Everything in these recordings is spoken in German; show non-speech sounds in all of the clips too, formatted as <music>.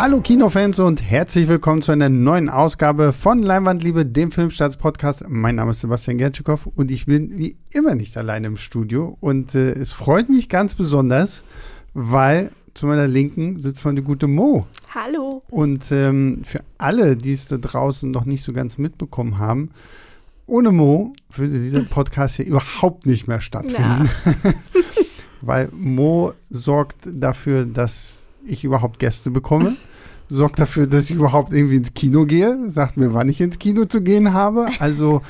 Hallo Kinofans und herzlich willkommen zu einer neuen Ausgabe von Leinwandliebe, dem Filmstarts-Podcast. Mein Name ist Sebastian Gertschikow und ich bin wie immer nicht alleine im Studio. Und äh, es freut mich ganz besonders, weil zu meiner Linken sitzt meine gute Mo. Hallo. Und ähm, für alle, die es da draußen noch nicht so ganz mitbekommen haben, ohne Mo würde dieser Podcast hier überhaupt nicht mehr stattfinden. <laughs> Weil Mo sorgt dafür, dass ich überhaupt Gäste bekomme. Sorgt dafür, dass ich überhaupt irgendwie ins Kino gehe. Sagt mir, wann ich ins Kino zu gehen habe. Also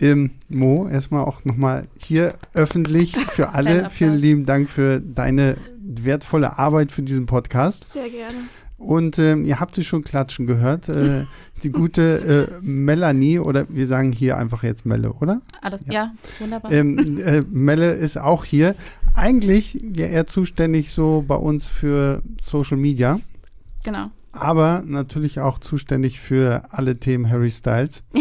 ähm, Mo, erstmal auch nochmal hier öffentlich für <laughs> alle. Vielen lieben Dank für deine wertvolle Arbeit für diesen Podcast. Sehr gerne. Und ähm, ihr habt sie schon klatschen gehört. Äh, <laughs> die gute äh, Melanie, oder wir sagen hier einfach jetzt Melle, oder? Alles, ja. ja, wunderbar. Ähm, äh, Melle ist auch hier. Eigentlich ja eher zuständig so bei uns für Social Media. Genau. Aber natürlich auch zuständig für alle Themen Harry Styles. <laughs>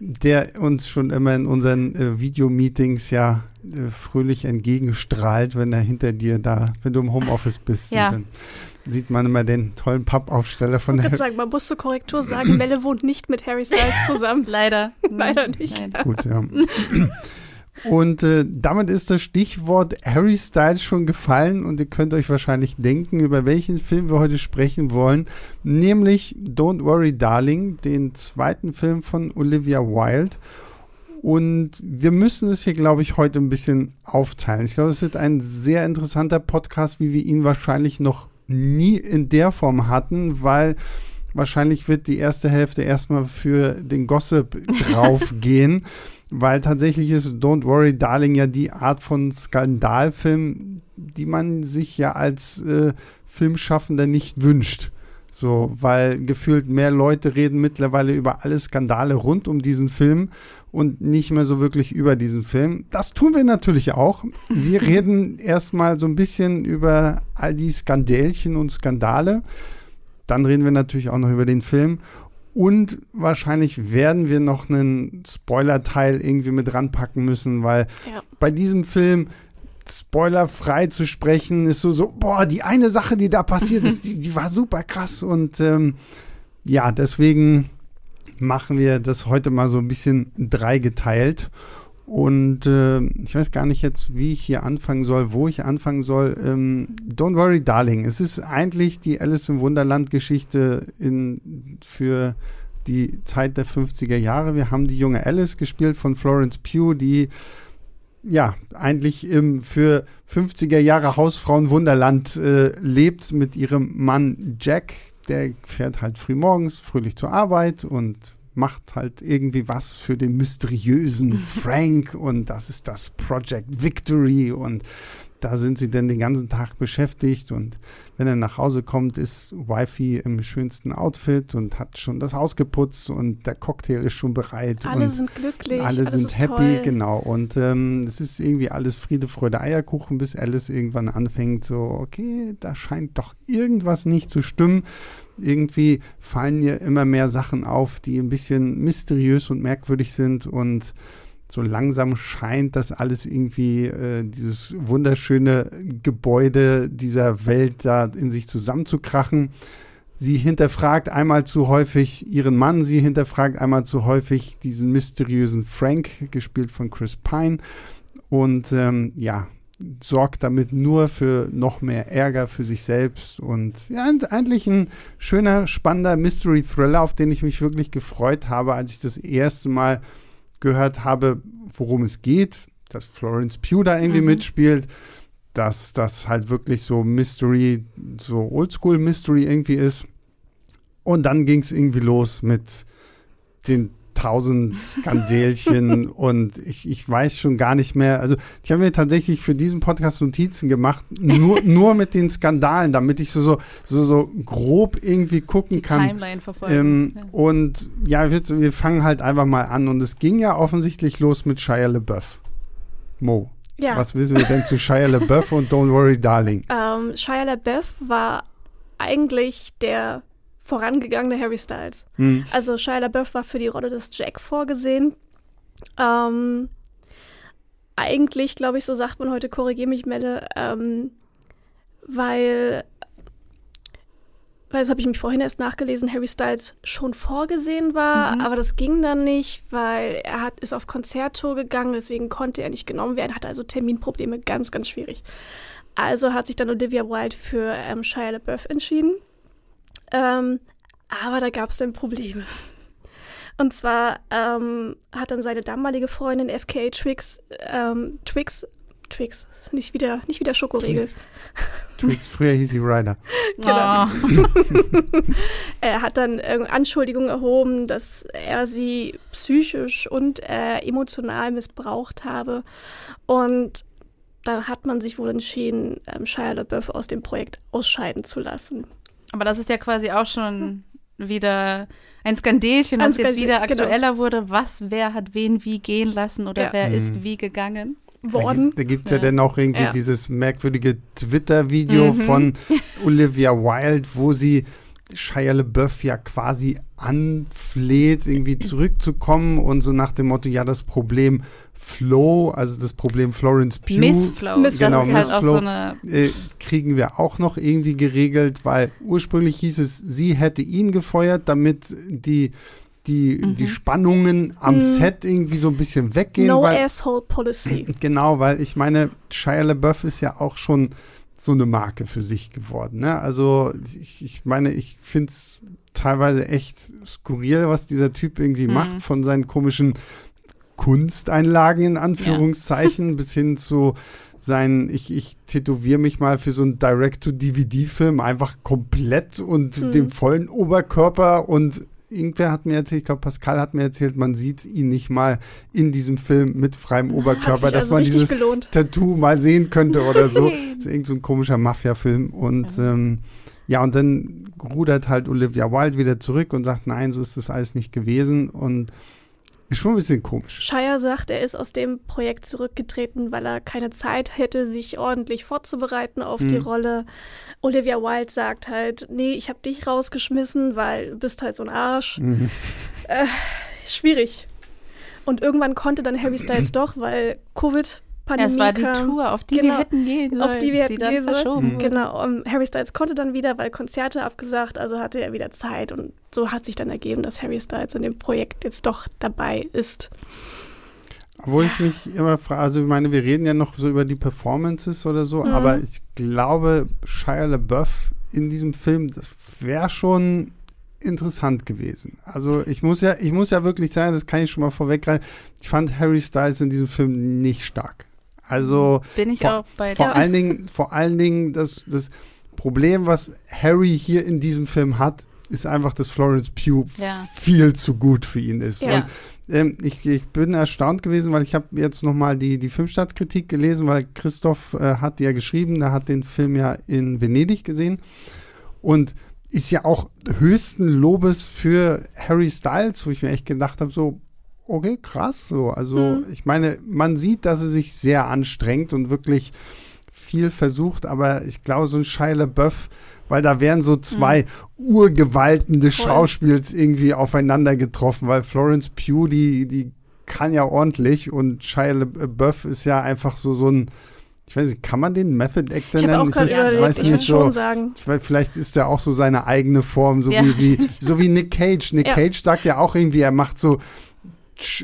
der uns schon immer in unseren äh, Videomeetings ja äh, fröhlich entgegenstrahlt, wenn er hinter dir da, wenn du im Homeoffice bist. Ja. Dann sieht man immer den tollen Pappaufsteller von ich der. sagen, man muss zur Korrektur sagen, Melle wohnt nicht mit Harry Styles zusammen. <laughs> Leider. Leider nicht. Nein. Gut, ja. <laughs> Und äh, damit ist das Stichwort Harry Styles schon gefallen und ihr könnt euch wahrscheinlich denken, über welchen Film wir heute sprechen wollen, nämlich Don't Worry Darling, den zweiten Film von Olivia Wilde. Und wir müssen es hier, glaube ich, heute ein bisschen aufteilen. Ich glaube, es wird ein sehr interessanter Podcast, wie wir ihn wahrscheinlich noch nie in der Form hatten, weil wahrscheinlich wird die erste Hälfte erstmal für den Gossip <laughs> draufgehen weil tatsächlich ist Don't Worry Darling ja die Art von Skandalfilm, die man sich ja als äh, Filmschaffender nicht wünscht. So, weil gefühlt mehr Leute reden mittlerweile über alle Skandale rund um diesen Film und nicht mehr so wirklich über diesen Film. Das tun wir natürlich auch. Wir <laughs> reden erstmal so ein bisschen über all die Skandälchen und Skandale. Dann reden wir natürlich auch noch über den Film. Und wahrscheinlich werden wir noch einen Spoiler-Teil irgendwie mit ranpacken müssen, weil ja. bei diesem Film spoilerfrei zu sprechen, ist so, so, boah, die eine Sache, die da passiert ist, <laughs> die, die war super krass. Und ähm, ja, deswegen machen wir das heute mal so ein bisschen dreigeteilt. Und äh, ich weiß gar nicht jetzt, wie ich hier anfangen soll, wo ich anfangen soll. Ähm, Don't worry, darling. Es ist eigentlich die Alice im Wunderland-Geschichte für die Zeit der 50er Jahre. Wir haben die junge Alice gespielt von Florence Pugh, die ja eigentlich im für 50er Jahre Hausfrauen Wunderland äh, lebt mit ihrem Mann Jack. Der fährt halt früh morgens fröhlich zur Arbeit und macht halt irgendwie was für den mysteriösen <laughs> Frank und das ist das Project Victory und da sind sie dann den ganzen Tag beschäftigt und wenn er nach Hause kommt, ist Wifi im schönsten Outfit und hat schon das Haus geputzt und der Cocktail ist schon bereit. Alle sind glücklich. Alle sind happy, toll. genau. Und ähm, es ist irgendwie alles Friede, Freude, Eierkuchen, bis Alice irgendwann anfängt, so, okay, da scheint doch irgendwas nicht zu stimmen irgendwie fallen mir immer mehr Sachen auf, die ein bisschen mysteriös und merkwürdig sind und so langsam scheint das alles irgendwie, äh, dieses wunderschöne Gebäude dieser Welt da in sich zusammenzukrachen. Sie hinterfragt einmal zu häufig ihren Mann, sie hinterfragt einmal zu häufig diesen mysteriösen Frank, gespielt von Chris Pine. Und ähm, ja, sorgt damit nur für noch mehr Ärger für sich selbst und ja, eigentlich ein schöner, spannender Mystery Thriller, auf den ich mich wirklich gefreut habe, als ich das erste Mal gehört habe, worum es geht, dass Florence Pugh da irgendwie mhm. mitspielt, dass das halt wirklich so Mystery, so Oldschool Mystery irgendwie ist. Und dann ging es irgendwie los mit den tausend Skandälchen <laughs> und ich, ich weiß schon gar nicht mehr. Also ich habe mir tatsächlich für diesen Podcast Notizen gemacht, nur, <laughs> nur mit den Skandalen, damit ich so, so, so, so grob irgendwie gucken Die kann. Timeline verfolgen. Ähm, ja. Und ja, wir, wir fangen halt einfach mal an. Und es ging ja offensichtlich los mit Shia LeBeouf. Mo. Ja. Was wissen wir denn zu Shia LeBeouf und Don't Worry Darling? Ähm, Shia LeBeouf war eigentlich der vorangegangene Harry Styles. Mhm. Also Shia LaBeouf war für die Rolle des Jack vorgesehen. Ähm, eigentlich, glaube ich, so sagt man heute, korrigiere mich, Melle, ähm, weil weil das habe ich mich vorhin erst nachgelesen, Harry Styles schon vorgesehen war, mhm. aber das ging dann nicht, weil er hat, ist auf Konzerttour gegangen, deswegen konnte er nicht genommen werden, hatte also Terminprobleme, ganz, ganz schwierig. Also hat sich dann Olivia Wilde für ähm, Shia LaBeouf entschieden. Ähm, aber da gab es dann Probleme. Und zwar ähm, hat dann seine damalige Freundin FKA Twix, ähm, Twix Twix, nicht wieder, nicht wieder Schokoriegel. Twix, früher hieß sie Ryder. <laughs> genau. Oh. <laughs> er hat dann Anschuldigungen erhoben, dass er sie psychisch und äh, emotional missbraucht habe. Und dann hat man sich wohl entschieden, ähm, Shia LaBeouf aus dem Projekt ausscheiden zu lassen. Aber das ist ja quasi auch schon wieder ein Skandelchen, was jetzt wieder genau. aktueller genau. wurde. Was, wer hat wen wie gehen lassen oder ja. wer mhm. ist wie gegangen? worden. Da gibt es ja. ja. dann auch irgendwie ja. dieses merkwürdige Twitter-Video mhm. von <laughs> Olivia Wilde, wo sie Shia LeBeouf ja quasi anfleht, irgendwie zurückzukommen und so nach dem Motto, ja, das Problem Flo, also das Problem Florence Pugh. Miss Flo. Miss genau, Miss halt Flo, so äh, kriegen wir auch noch irgendwie geregelt, weil ursprünglich hieß es, sie hätte ihn gefeuert, damit die die, mhm. die Spannungen am mhm. Set irgendwie so ein bisschen weggehen. No weil, asshole policy. <clears throat> Genau, weil ich meine, Shia LaBeouf ist ja auch schon so eine Marke für sich geworden. Ne? Also ich, ich meine, ich finde es teilweise echt skurril, was dieser Typ irgendwie mhm. macht, von seinen komischen Kunsteinlagen in Anführungszeichen ja. <laughs> bis hin zu sein, ich, ich tätowiere mich mal für so einen Direct-to-DVD-Film einfach komplett und mhm. dem vollen Oberkörper und irgendwer hat mir erzählt, ich glaube, Pascal hat mir erzählt, man sieht ihn nicht mal in diesem Film mit freiem Oberkörper, dass also man dieses gelohnt. Tattoo mal sehen könnte oder so. das <laughs> ist irgend so ein komischer Mafia-Film. Und ja. Ähm, ja, und dann rudert halt Olivia Wilde wieder zurück und sagt, nein, so ist das alles nicht gewesen. Und ist schon ein bisschen komisch. Shire sagt, er ist aus dem Projekt zurückgetreten, weil er keine Zeit hätte, sich ordentlich vorzubereiten auf mhm. die Rolle. Olivia Wilde sagt halt, nee, ich habe dich rausgeschmissen, weil du bist halt so ein Arsch. Mhm. Äh, schwierig. Und irgendwann konnte dann Harry Styles <clears throat> doch, weil Covid Pandemie Es war die Tour, auf die genau, wir hätten gehen sollen. Auf die wir hätten die gehen sollen. Genau. Und Harry Styles konnte dann wieder, weil Konzerte abgesagt, also hatte er wieder Zeit. Und so hat sich dann ergeben, dass Harry Styles in dem Projekt jetzt doch dabei ist. Obwohl ich mich immer frage, also ich meine, wir reden ja noch so über die Performances oder so, mhm. aber ich glaube, Shia LaBeouf in diesem Film, das wäre schon interessant gewesen. Also ich muss ja, ich muss ja wirklich sagen, das kann ich schon mal vorweggreifen, ich fand Harry Styles in diesem Film nicht stark. Also bin ich vor, auch bei vor allen Dingen, vor allen Dingen das, das Problem, was Harry hier in diesem Film hat, ist einfach, dass Florence Pugh ja. viel zu gut für ihn ist. Ja. Und, ähm, ich, ich, bin erstaunt gewesen, weil ich habe jetzt noch mal die, die Filmstartskritik gelesen, weil Christoph äh, hat ja geschrieben, der hat den Film ja in Venedig gesehen und ist ja auch höchsten Lobes für Harry Styles, wo ich mir echt gedacht habe, so, okay, krass. So, also mhm. ich meine, man sieht, dass er sich sehr anstrengt und wirklich viel versucht, aber ich glaube, so ein Shia LaBeouf, weil da wären so zwei mhm. Urgewalten des Voll. Schauspiels irgendwie aufeinander getroffen, weil Florence Pugh, die, die kann ja ordentlich und Shia LaBeouf ist ja einfach so, so ein ich weiß nicht, kann man den Method Actor nennen? Ich, ich weiß ich nicht so. Sagen. Ich weiß, vielleicht ist er auch so seine eigene Form, so, ja. wie, wie, so wie Nick Cage. Nick ja. Cage sagt ja auch irgendwie, er macht so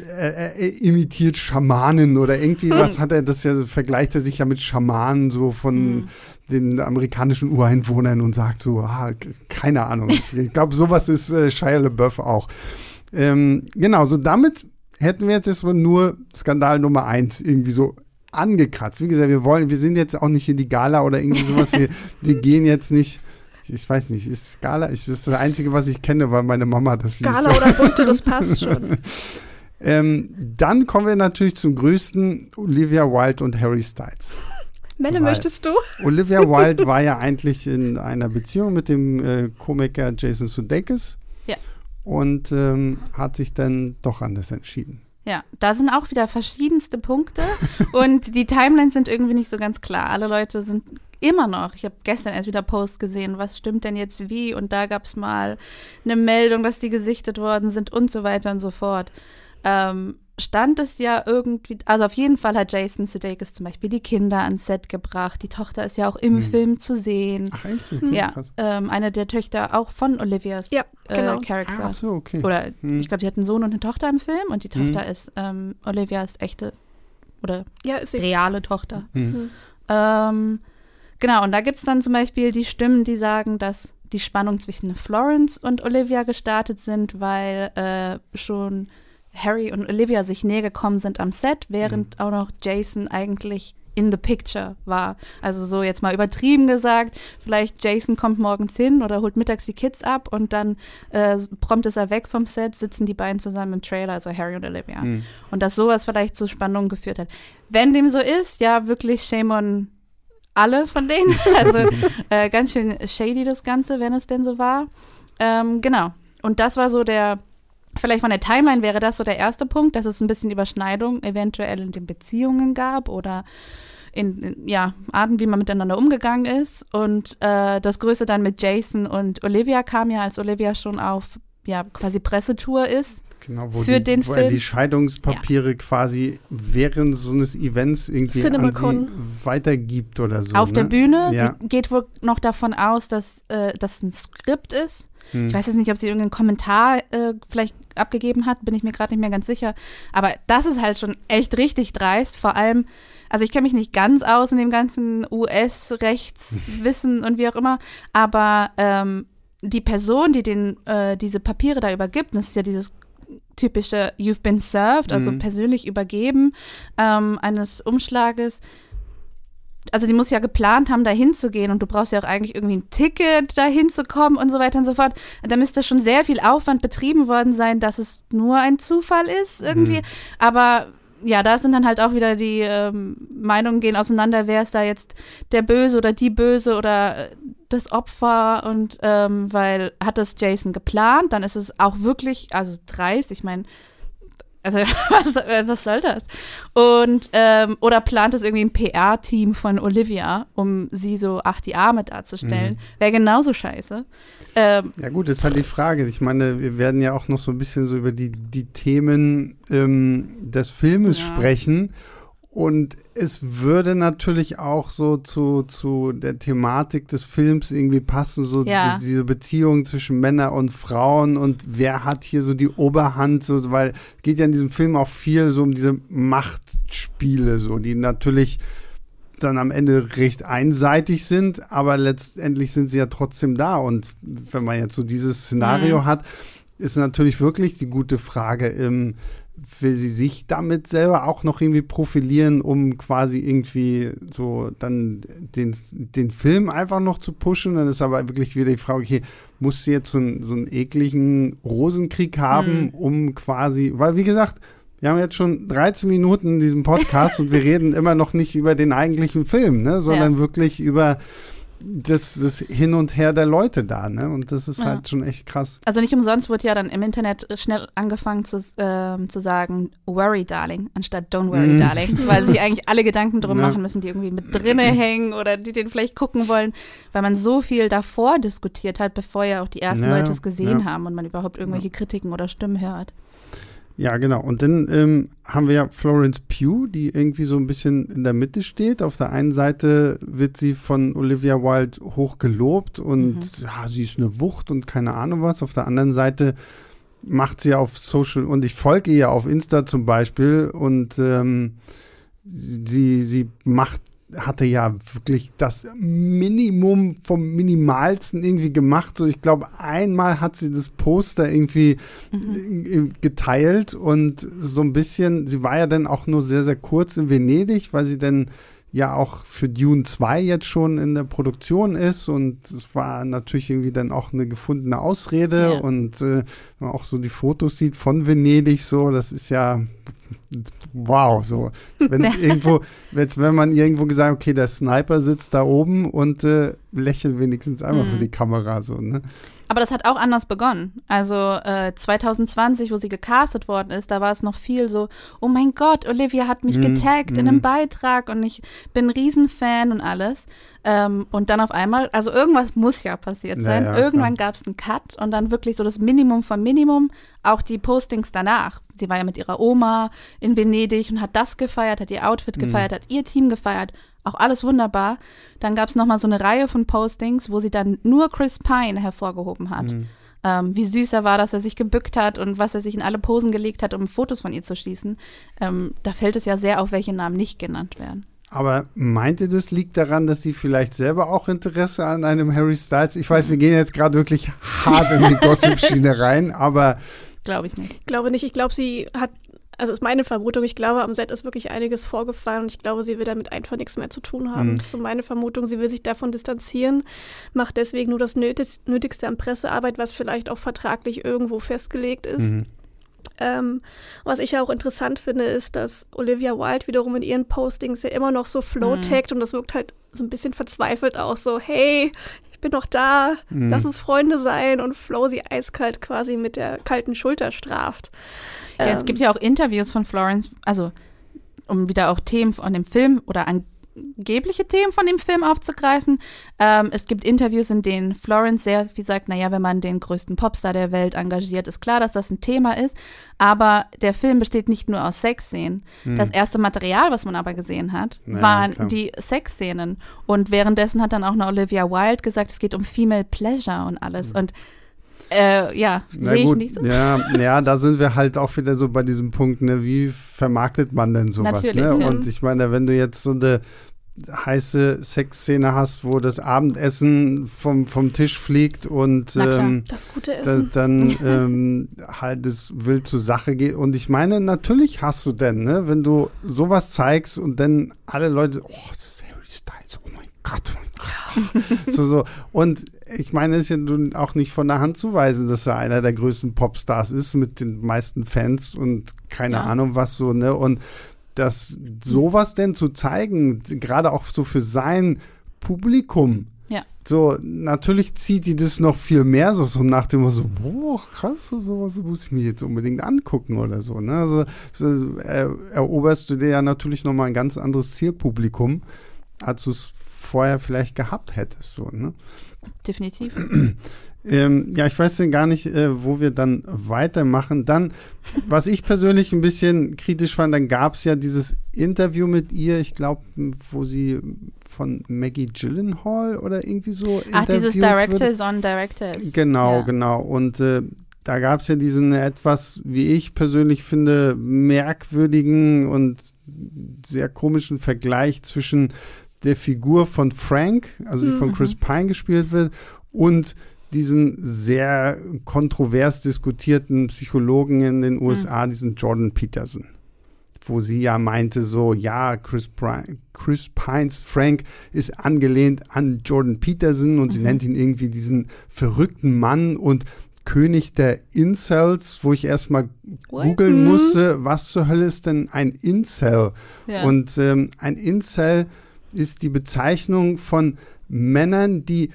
er, er imitiert Schamanen oder irgendwie hm. was hat er, das ja, vergleicht er sich ja mit Schamanen so von hm. den amerikanischen Ureinwohnern und sagt so, ah, keine Ahnung. <laughs> ich glaube, sowas ist äh, Shia LaBeouf auch. Ähm, genau, so damit hätten wir jetzt erstmal nur Skandal Nummer eins irgendwie so angekratzt. Wie gesagt, wir wollen, wir sind jetzt auch nicht in die Gala oder irgendwie sowas. wir, <laughs> wir gehen jetzt nicht ich weiß nicht, ist Skala, ich, das ist das Einzige, was ich kenne, weil meine Mama das liest. Skala oder Bunte, das passt <laughs> schon. Ähm, dann kommen wir natürlich zum größten Olivia Wilde und Harry Styles. Melle, möchtest du? Olivia <laughs> Wilde war ja eigentlich in einer Beziehung mit dem äh, Komiker Jason Sudeikis. Ja. Und ähm, hat sich dann doch anders entschieden. Ja, da sind auch wieder verschiedenste Punkte <laughs> und die Timelines sind irgendwie nicht so ganz klar. Alle Leute sind immer noch, ich habe gestern erst wieder Post gesehen, was stimmt denn jetzt wie und da gab es mal eine Meldung, dass die gesichtet worden sind und so weiter und so fort. Ähm, stand es ja irgendwie, also auf jeden Fall hat Jason Sudeikis zum Beispiel die Kinder ans Set gebracht. Die Tochter ist ja auch im hm. Film zu sehen. Ach echt? Okay, ja, ähm, eine der Töchter auch von Olivias ja, äh, genau. äh, Charakter. Ach so, okay. Oder hm. ich glaube, sie hat einen Sohn und eine Tochter im Film und die hm. Tochter hm. ist ähm, Olivias echte oder ja, reale Tochter. Hm. Hm. Ähm, genau, und da gibt es dann zum Beispiel die Stimmen, die sagen, dass die Spannung zwischen Florence und Olivia gestartet sind, weil äh, schon Harry und Olivia sich näher gekommen sind am Set, während mhm. auch noch Jason eigentlich in the picture war. Also so jetzt mal übertrieben gesagt, vielleicht Jason kommt morgens hin oder holt mittags die Kids ab und dann äh, prompt ist er weg vom Set, sitzen die beiden zusammen im Trailer, also Harry und Olivia. Mhm. Und dass sowas vielleicht zu Spannungen geführt hat. Wenn dem so ist, ja, wirklich shame on alle von denen. <laughs> Also äh, ganz schön shady das Ganze, wenn es denn so war. Ähm, genau. Und das war so der Vielleicht von der Timeline wäre das so der erste Punkt, dass es ein bisschen Überschneidung eventuell in den Beziehungen gab oder in, in ja, Arten, wie man miteinander umgegangen ist. Und äh, das Größte dann mit Jason und Olivia kam ja, als Olivia schon auf ja, quasi Pressetour ist. Genau, wo, für die, den wo Film. er die Scheidungspapiere ja. quasi während so eines Events irgendwie an sie weitergibt oder so. Auf ne? der Bühne. Ja. Sie geht wohl noch davon aus, dass äh, das ein Skript ist hm. Ich weiß jetzt nicht, ob sie irgendeinen Kommentar äh, vielleicht abgegeben hat, bin ich mir gerade nicht mehr ganz sicher. Aber das ist halt schon echt richtig dreist. Vor allem, also ich kenne mich nicht ganz aus in dem ganzen US-Rechtswissen und wie auch immer, aber ähm, die Person, die den, äh, diese Papiere da übergibt, das ist ja dieses typische You've been served, also mhm. persönlich übergeben ähm, eines Umschlages also die muss ja geplant haben, da hinzugehen und du brauchst ja auch eigentlich irgendwie ein Ticket, da hinzukommen und so weiter und so fort. Da müsste schon sehr viel Aufwand betrieben worden sein, dass es nur ein Zufall ist irgendwie. Mhm. Aber ja, da sind dann halt auch wieder die ähm, Meinungen gehen auseinander, wer ist da jetzt der Böse oder die Böse oder äh, das Opfer und ähm, weil hat das Jason geplant, dann ist es auch wirklich, also dreist, ich meine, also <laughs> was, was soll das? Und ähm, oder plant es irgendwie ein PR-Team von Olivia, um sie so ach die Arme darzustellen? Mhm. Wäre genauso scheiße. Ähm, ja gut, das ist halt die Frage. Ich meine, wir werden ja auch noch so ein bisschen so über die, die Themen ähm, des Filmes ja. sprechen. Und es würde natürlich auch so zu, zu der Thematik des Films irgendwie passen, so ja. diese, diese, Beziehung zwischen Männern und Frauen und wer hat hier so die Oberhand, so, weil es geht ja in diesem Film auch viel so um diese Machtspiele, so, die natürlich dann am Ende recht einseitig sind, aber letztendlich sind sie ja trotzdem da. Und wenn man jetzt so dieses Szenario mhm. hat, ist natürlich wirklich die gute Frage, ähm, will sie sich damit selber auch noch irgendwie profilieren, um quasi irgendwie so dann den, den Film einfach noch zu pushen. Dann ist aber wirklich wieder die Frage, okay, muss sie jetzt so, einen, so einen ekligen Rosenkrieg haben, mhm. um quasi, weil wie gesagt, wir haben jetzt schon 13 Minuten in diesem Podcast und wir reden immer noch nicht über den eigentlichen Film, ne, sondern ja. wirklich über das, das Hin und Her der Leute da, ne? Und das ist ja. halt schon echt krass. Also nicht umsonst wurde ja dann im Internet schnell angefangen zu, äh, zu sagen, worry, darling, anstatt don't worry, mm. darling. Weil sich <laughs> eigentlich alle Gedanken drum ja. machen müssen, die irgendwie mit drinne hängen oder die den vielleicht gucken wollen, weil man so viel davor diskutiert hat, bevor ja auch die ersten ja, Leute es gesehen haben und man überhaupt irgendwelche Kritiken oder Stimmen hört. Ja, genau. Und dann ähm, haben wir ja Florence Pugh, die irgendwie so ein bisschen in der Mitte steht. Auf der einen Seite wird sie von Olivia Wilde hoch gelobt und mhm. ja, sie ist eine Wucht und keine Ahnung was. Auf der anderen Seite macht sie auf Social und ich folge ihr auf Insta zum Beispiel und ähm, sie, sie macht hatte ja wirklich das Minimum vom Minimalsten irgendwie gemacht. So, ich glaube, einmal hat sie das Poster irgendwie mhm. geteilt und so ein bisschen, sie war ja dann auch nur sehr, sehr kurz in Venedig, weil sie dann ja auch für Dune 2 jetzt schon in der Produktion ist und es war natürlich irgendwie dann auch eine gefundene Ausrede ja. und äh, man auch so die Fotos sieht von Venedig so, das ist ja wow, so. Wenn <laughs> irgendwo, jetzt, wenn man irgendwo gesagt, okay, der Sniper sitzt da oben und äh, lächelt wenigstens einmal mhm. für die Kamera, so, ne? Aber das hat auch anders begonnen. Also äh, 2020, wo sie gecastet worden ist, da war es noch viel so, oh mein Gott, Olivia hat mich mm, getaggt mm. in einem mhm. Beitrag und ich bin Riesenfan und alles. Ähm, und dann auf einmal, also irgendwas muss ja passiert sein. Ja, ja, Irgendwann gab es einen Cut und dann wirklich so das Minimum vom Minimum, auch die Postings danach. Sie war ja mit ihrer Oma in Venedig und hat das gefeiert, hat ihr Outfit mhm. gefeiert, mm. hat ihr Team gefeiert auch alles wunderbar. Dann gab es nochmal so eine Reihe von Postings, wo sie dann nur Chris Pine hervorgehoben hat. Mhm. Ähm, wie süß er war, dass er sich gebückt hat und was er sich in alle Posen gelegt hat, um Fotos von ihr zu schießen. Ähm, da fällt es ja sehr auf, welche Namen nicht genannt werden. Aber meint ihr, das liegt daran, dass sie vielleicht selber auch Interesse an einem Harry Styles? Ich weiß, wir gehen jetzt gerade wirklich hart in die <laughs> Gossip-Schiene rein, aber. Glaube ich nicht. Ich glaube nicht. Ich glaube, sie hat also ist meine Vermutung, ich glaube, am Set ist wirklich einiges vorgefallen und ich glaube, sie will damit einfach nichts mehr zu tun haben. Mhm. Das ist so meine Vermutung. Sie will sich davon distanzieren, macht deswegen nur das Nötigste an Pressearbeit, was vielleicht auch vertraglich irgendwo festgelegt ist. Mhm. Ähm, was ich ja auch interessant finde, ist, dass Olivia Wilde wiederum in ihren Postings ja immer noch so flow-taggt mhm. und das wirkt halt so ein bisschen verzweifelt auch so, hey, ich bin noch da, mhm. lass uns Freunde sein und Flo sie eiskalt quasi mit der kalten Schulter straft. Ja, ähm, es gibt ja auch Interviews von Florence, also um wieder auch Themen von dem Film oder angebliche Themen von dem Film aufzugreifen. Ähm, es gibt Interviews, in denen Florence sehr viel sagt, naja, wenn man den größten Popstar der Welt engagiert, ist klar, dass das ein Thema ist. Aber der Film besteht nicht nur aus Sexszenen. Hm. Das erste Material, was man aber gesehen hat, naja, waren klar. die Sexszenen. Und währenddessen hat dann auch eine Olivia Wilde gesagt, es geht um Female Pleasure und alles. Hm. Und äh, ja, sehe ich nicht so. Ja, <laughs> ja, da sind wir halt auch wieder so bei diesem Punkt, ne, wie vermarktet man denn sowas? Natürlich, ne? Ja. Und ich meine, wenn du jetzt so eine heiße Sexszene hast, wo das Abendessen vom, vom Tisch fliegt und ähm, das gute Essen. Da, dann <laughs> ähm, halt es wild zur Sache geht. Und ich meine, natürlich hast du denn, ne, wenn du sowas zeigst und dann alle Leute, oh, das ist Harry Styles, oh Gott, so, so. Und ich meine, es ist ja auch nicht von der Hand zu weisen, dass er einer der größten Popstars ist mit den meisten Fans und keine ja. Ahnung was so, ne? Und das sowas denn zu zeigen, gerade auch so für sein Publikum, ja. So, natürlich zieht die das noch viel mehr, so, so nach dem so, boah, krass, so, sowas muss ich mir jetzt unbedingt angucken oder so. Ne? Also so, er, eroberst du dir ja natürlich nochmal ein ganz anderes Zielpublikum, als du es vorher vielleicht gehabt hättest. So, ne? Definitiv. <clears throat> Ähm, ja, ich weiß denn gar nicht, äh, wo wir dann weitermachen. Dann, was ich persönlich ein bisschen kritisch fand, dann gab es ja dieses Interview mit ihr, ich glaube, wo sie von Maggie Gyllenhaal oder irgendwie so Ach, dieses Directors wird. on Directors. Genau, ja. genau. Und äh, da gab es ja diesen etwas, wie ich persönlich finde, merkwürdigen und sehr komischen Vergleich zwischen der Figur von Frank, also die mhm. von Chris Pine gespielt wird, und diesem sehr kontrovers diskutierten Psychologen in den USA, mhm. diesen Jordan Peterson, wo sie ja meinte, so, ja, Chris, Chris Pines Frank ist angelehnt an Jordan Peterson und mhm. sie nennt ihn irgendwie diesen verrückten Mann und König der Incels, wo ich erstmal googeln mhm. musste, was zur Hölle ist denn ein Incel? Ja. Und ähm, ein Incel ist die Bezeichnung von Männern, die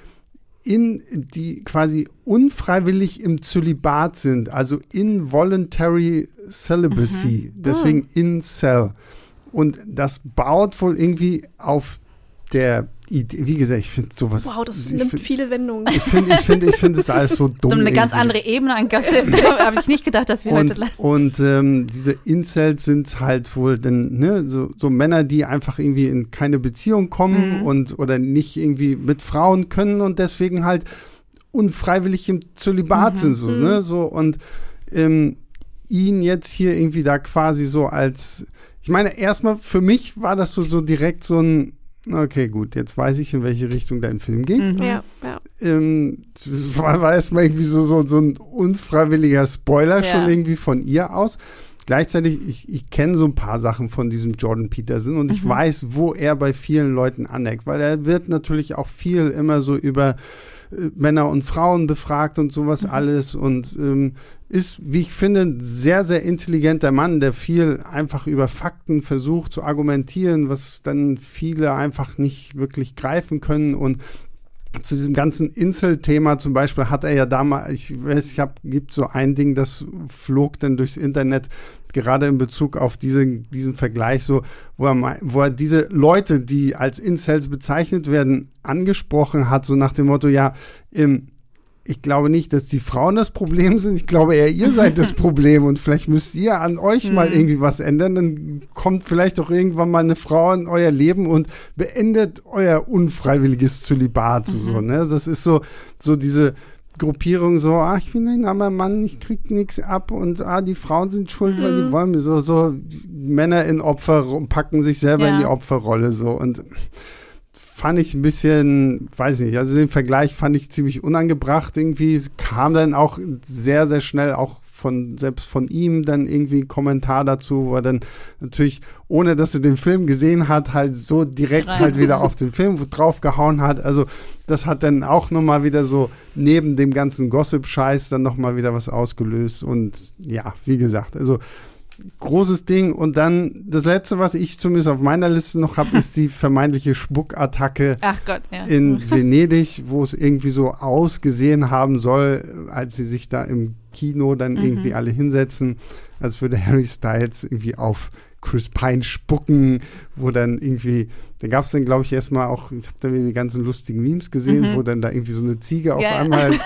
in die quasi unfreiwillig im Zölibat sind, also involuntary celibacy, mhm. deswegen mhm. incel. Und das baut wohl irgendwie auf der Idee, wie gesagt, ich finde sowas. Wow, das nimmt find, viele Wendungen. Ich finde, ich finde, ich finde es alles so dumm. <laughs> So eine ganz andere Ebene an Gossip. <laughs> da habe ich nicht gedacht, dass wir und, heute. Und ähm, diese Incels sind halt wohl dann ne, so, so, Männer, die einfach irgendwie in keine Beziehung kommen mhm. und oder nicht irgendwie mit Frauen können und deswegen halt unfreiwillig im Zölibat mhm. sind so, ne, mhm. so und ähm, ihn jetzt hier irgendwie da quasi so als ich meine, erstmal für mich war das so, so direkt so ein Okay, gut, jetzt weiß ich, in welche Richtung dein Film geht. Mhm. Ja, ja. Ähm, <laughs> war, war erstmal irgendwie so, so, so ein unfreiwilliger Spoiler ja. schon irgendwie von ihr aus. Gleichzeitig, ich, ich kenne so ein paar Sachen von diesem Jordan Peterson und ich mhm. weiß, wo er bei vielen Leuten aneckt, weil er wird natürlich auch viel immer so über äh, Männer und Frauen befragt und sowas mhm. alles. Und ähm, ist, wie ich finde, ein sehr, sehr intelligenter Mann, der viel einfach über Fakten versucht zu argumentieren, was dann viele einfach nicht wirklich greifen können. Und zu diesem ganzen Insel-Thema zum Beispiel hat er ja damals, ich weiß, ich habe, gibt so ein Ding, das flog dann durchs Internet, gerade in Bezug auf diese, diesen Vergleich, so, wo er, wo er diese Leute, die als Incels bezeichnet werden, angesprochen hat, so nach dem Motto, ja, im, ich glaube nicht, dass die Frauen das Problem sind. Ich glaube eher, ihr seid das <laughs> Problem und vielleicht müsst ihr an euch mal mhm. irgendwie was ändern. Dann kommt vielleicht auch irgendwann mal eine Frau in euer Leben und beendet euer unfreiwilliges Zölibat. Mhm. So, ne? Das ist so, so diese Gruppierung so, ah, ich bin ein armer Mann, ich krieg nichts ab und ah, die Frauen sind schuld, mhm. weil die mhm. wollen mir so, so Männer in Opfer packen sich selber ja. in die Opferrolle so und fand ich ein bisschen, weiß nicht, also den Vergleich fand ich ziemlich unangebracht irgendwie. Es kam dann auch sehr, sehr schnell auch von, selbst von ihm dann irgendwie ein Kommentar dazu, wo er dann natürlich, ohne dass er den Film gesehen hat, halt so direkt Rein. halt wieder <laughs> auf den Film draufgehauen hat. Also das hat dann auch nochmal wieder so neben dem ganzen Gossip-Scheiß dann nochmal wieder was ausgelöst. Und ja, wie gesagt, also großes Ding. Und dann das letzte, was ich zumindest auf meiner Liste noch habe, ist die <laughs> vermeintliche Spuckattacke Gott, ja. in <laughs> Venedig, wo es irgendwie so ausgesehen haben soll, als sie sich da im Kino dann mhm. irgendwie alle hinsetzen, als würde Harry Styles irgendwie auf Chris Pine spucken, wo dann irgendwie, da gab es dann, glaube ich, erstmal auch, ich habe da wieder die ganzen lustigen Memes gesehen, mhm. wo dann da irgendwie so eine Ziege auf yeah. einmal <laughs>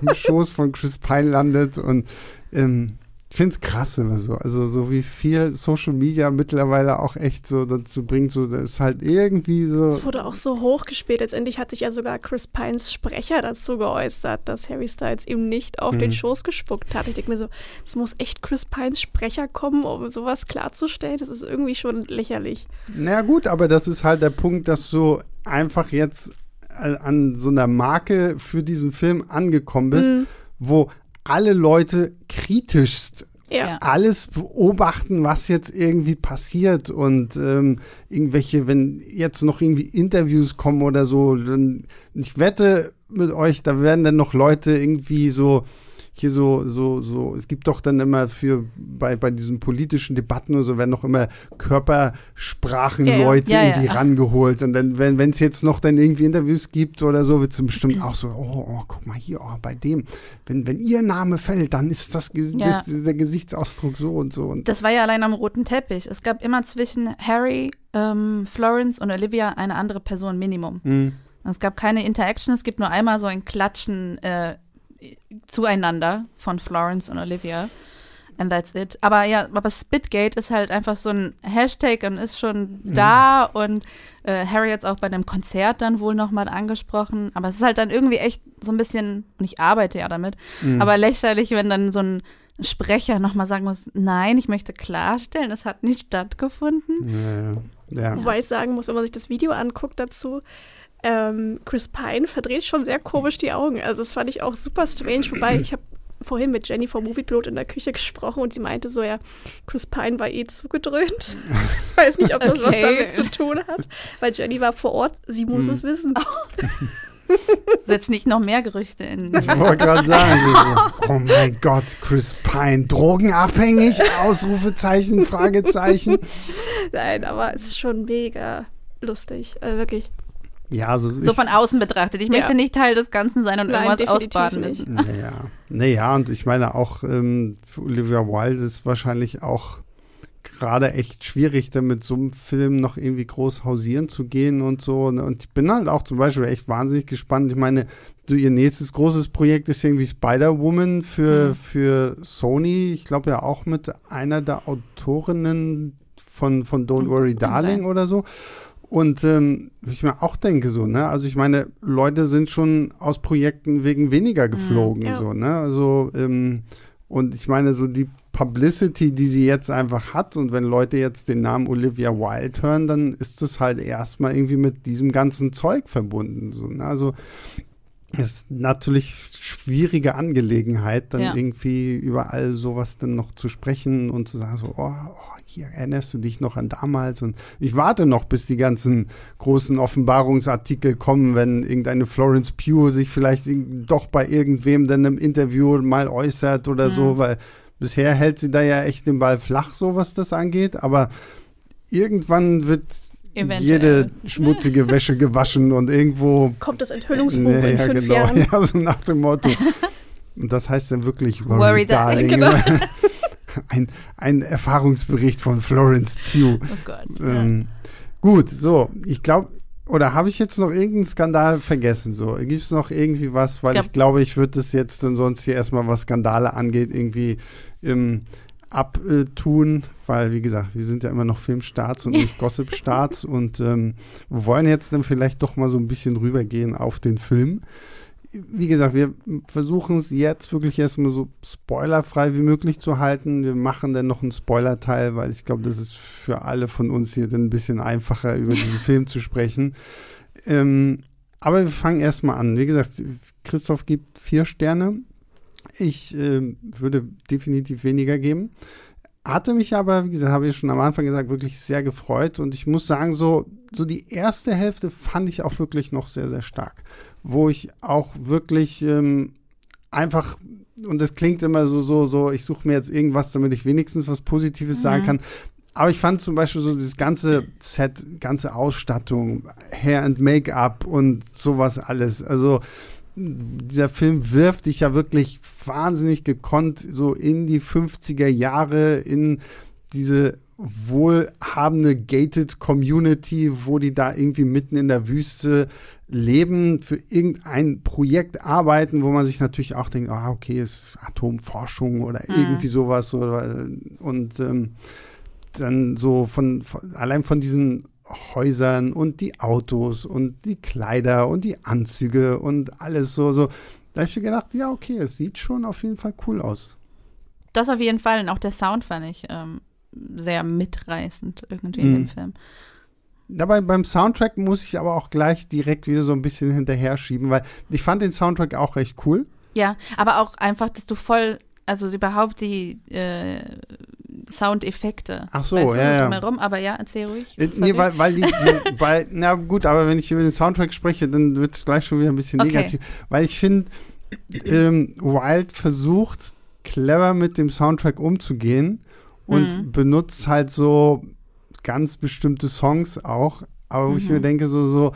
im Schoß von Chris Pine landet und ähm, ich finde es krass immer so. Also, so wie viel Social Media mittlerweile auch echt so dazu bringt, so, das ist halt irgendwie so. Es wurde auch so hochgespielt. Letztendlich hat sich ja sogar Chris Pines Sprecher dazu geäußert, dass Harry Styles ihm nicht auf mhm. den Schoß gespuckt hat. Ich denke mir so, es muss echt Chris Pines Sprecher kommen, um sowas klarzustellen. Das ist irgendwie schon lächerlich. Naja, gut, aber das ist halt der Punkt, dass du einfach jetzt an so einer Marke für diesen Film angekommen bist, mhm. wo alle Leute kritischst ja. alles beobachten, was jetzt irgendwie passiert und ähm, irgendwelche, wenn jetzt noch irgendwie Interviews kommen oder so, dann ich wette mit euch, da werden dann noch Leute irgendwie so hier so, so, so, es gibt doch dann immer für, bei, bei diesen politischen Debatten oder so, werden noch immer Körpersprachenleute ja, ja. irgendwie ja, rangeholt. Und dann, wenn es jetzt noch dann irgendwie Interviews gibt oder so, wird es bestimmt auch so, oh, oh, guck mal hier, oh, bei dem, wenn, wenn ihr Name fällt, dann ist das, das der Gesichtsausdruck so und so. Und das war ja allein am roten Teppich. Es gab immer zwischen Harry, ähm, Florence und Olivia eine andere Person, Minimum. Mhm. Es gab keine Interaction, es gibt nur einmal so ein Klatschen äh, zueinander von Florence und Olivia. And that's it. Aber ja, aber Spitgate ist halt einfach so ein Hashtag und ist schon mhm. da und äh, Harry jetzt auch bei einem Konzert dann wohl nochmal angesprochen. Aber es ist halt dann irgendwie echt so ein bisschen, und ich arbeite ja damit, mhm. aber lächerlich, wenn dann so ein Sprecher nochmal sagen muss, nein, ich möchte klarstellen, es hat nicht stattgefunden. Ja, ja. Wobei ich sagen muss, wenn man sich das Video anguckt dazu, ähm, Chris Pine verdreht schon sehr komisch die Augen. Also das fand ich auch super strange. Wobei ich habe vorhin mit Jenny vom Moviepilot in der Küche gesprochen und sie meinte so, ja, Chris Pine war eh zugedröhnt. ich weiß nicht, ob das okay. was damit zu tun hat, weil Jenny war vor Ort, sie muss hm. es wissen. Oh. Setz nicht noch mehr Gerüchte in. Ich wollte gerade sagen, so, oh mein Gott, Chris Pine, drogenabhängig? Ausrufezeichen, Fragezeichen. Nein, aber es ist schon mega lustig, äh, wirklich. Ja, also so von außen betrachtet. Ich ja. möchte nicht Teil des Ganzen sein und Nein, irgendwas ausbaden nicht. müssen. Naja, naja, und ich meine auch ähm, für Olivia Wilde ist wahrscheinlich auch gerade echt schwierig, da mit so einem Film noch irgendwie groß hausieren zu gehen und so. Und ich bin halt auch zum Beispiel echt wahnsinnig gespannt. Ich meine, so ihr nächstes großes Projekt ist irgendwie Spider-Woman für, mhm. für Sony. Ich glaube ja auch mit einer der Autorinnen von, von Don't Worry Darling oder so. Und ähm, ich mir auch denke so, ne, also ich meine, Leute sind schon aus Projekten wegen weniger mhm, geflogen, ja. so, ne, also ähm, und ich meine, so die Publicity, die sie jetzt einfach hat und wenn Leute jetzt den Namen Olivia Wilde hören, dann ist das halt erstmal irgendwie mit diesem ganzen Zeug verbunden, so, ne, also ist natürlich schwierige Angelegenheit, dann ja. irgendwie überall sowas dann noch zu sprechen und zu sagen so, oh, oh hier erinnerst du dich noch an damals und ich warte noch, bis die ganzen großen Offenbarungsartikel kommen, wenn irgendeine Florence Pugh sich vielleicht doch bei irgendwem dann im Interview mal äußert oder mhm. so, weil bisher hält sie da ja echt den Ball flach, so was das angeht, aber irgendwann wird Eventuell. jede schmutzige Wäsche gewaschen und irgendwo kommt das Enthüllungsbuch nee, in ja, fünf genau, Jahren. <laughs> Ja, so nach dem Motto. und das heißt dann wirklich Worry, Worry Darling. Genau. <laughs> <laughs> ein, ein Erfahrungsbericht von Florence Pugh. Oh Gott. Ähm, ja. Gut, so, ich glaube, oder habe ich jetzt noch irgendeinen Skandal vergessen? So, gibt es noch irgendwie was? Weil ich glaube, ich würde das jetzt dann sonst hier erstmal, was Skandale angeht, irgendwie ähm, abtun, weil, wie gesagt, wir sind ja immer noch Filmstarts und nicht <laughs> Gossip-Starts und ähm, wir wollen jetzt dann vielleicht doch mal so ein bisschen rübergehen auf den Film wie gesagt, wir versuchen es jetzt wirklich erstmal so spoilerfrei wie möglich zu halten. Wir machen dann noch einen Spoiler-Teil, weil ich glaube, das ist für alle von uns hier dann ein bisschen einfacher, über diesen <laughs> Film zu sprechen. Ähm, aber wir fangen erstmal an. Wie gesagt, Christoph gibt vier Sterne. Ich äh, würde definitiv weniger geben. Hatte mich aber, wie gesagt, habe ich schon am Anfang gesagt, wirklich sehr gefreut. Und ich muss sagen, so, so die erste Hälfte fand ich auch wirklich noch sehr, sehr stark wo ich auch wirklich ähm, einfach, und das klingt immer so, so, so, ich suche mir jetzt irgendwas, damit ich wenigstens was Positives mhm. sagen kann. Aber ich fand zum Beispiel so dieses ganze Set, ganze Ausstattung, Hair and Make-up und sowas alles. Also dieser Film wirft dich ja wirklich wahnsinnig gekonnt so in die 50er Jahre, in diese wohlhabende gated Community, wo die da irgendwie mitten in der Wüste leben, für irgendein Projekt arbeiten, wo man sich natürlich auch denkt, ah, okay, es ist Atomforschung oder mhm. irgendwie sowas. Oder, und ähm, dann so von, von, allein von diesen Häusern und die Autos und die Kleider und die Anzüge und alles so, so. Da habe ich mir gedacht, ja, okay, es sieht schon auf jeden Fall cool aus. Das auf jeden Fall und auch der Sound fand ich ähm, sehr mitreißend irgendwie mhm. in dem mhm. Film. Dabei beim Soundtrack muss ich aber auch gleich direkt wieder so ein bisschen hinterher schieben, weil ich fand den Soundtrack auch recht cool. Ja, aber auch einfach, dass du voll, also überhaupt die äh, Soundeffekte. Ach so, weißt du, ja, ja. Rum, aber ja, erzähl ruhig. Äh, nee, weil, weil die, <laughs> die bei, na gut, aber wenn ich über den Soundtrack spreche, dann wird es gleich schon wieder ein bisschen okay. negativ. Weil ich finde, ähm, Wild versucht, clever mit dem Soundtrack umzugehen und mhm. benutzt halt so ganz bestimmte Songs auch. Aber mhm. ich mir mhm. denke, so, so,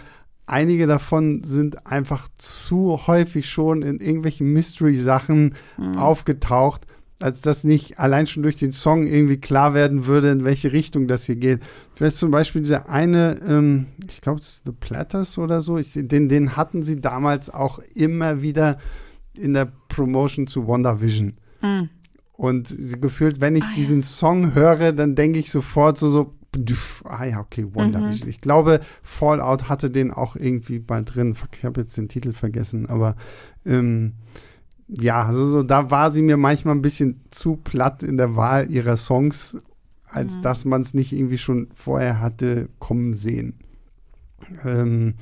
einige davon sind einfach zu häufig schon in irgendwelchen Mystery-Sachen mhm. aufgetaucht, als dass nicht allein schon durch den Song irgendwie klar werden würde, in welche Richtung das hier geht. Ich weiß zum Beispiel dieser eine, ähm, ich glaube, es ist The Platters oder so, ich, den, den hatten sie damals auch immer wieder in der Promotion zu WandaVision. Mhm. Und gefühlt, wenn ich ah, diesen ja. Song höre, dann denke ich sofort so, so, ah ja, okay, WandaVision. Mhm. Ich glaube, Fallout hatte den auch irgendwie bald drin. Ich habe jetzt den Titel vergessen, aber ähm, ja, also so, da war sie mir manchmal ein bisschen zu platt in der Wahl ihrer Songs, als mhm. dass man es nicht irgendwie schon vorher hatte kommen sehen. Ähm,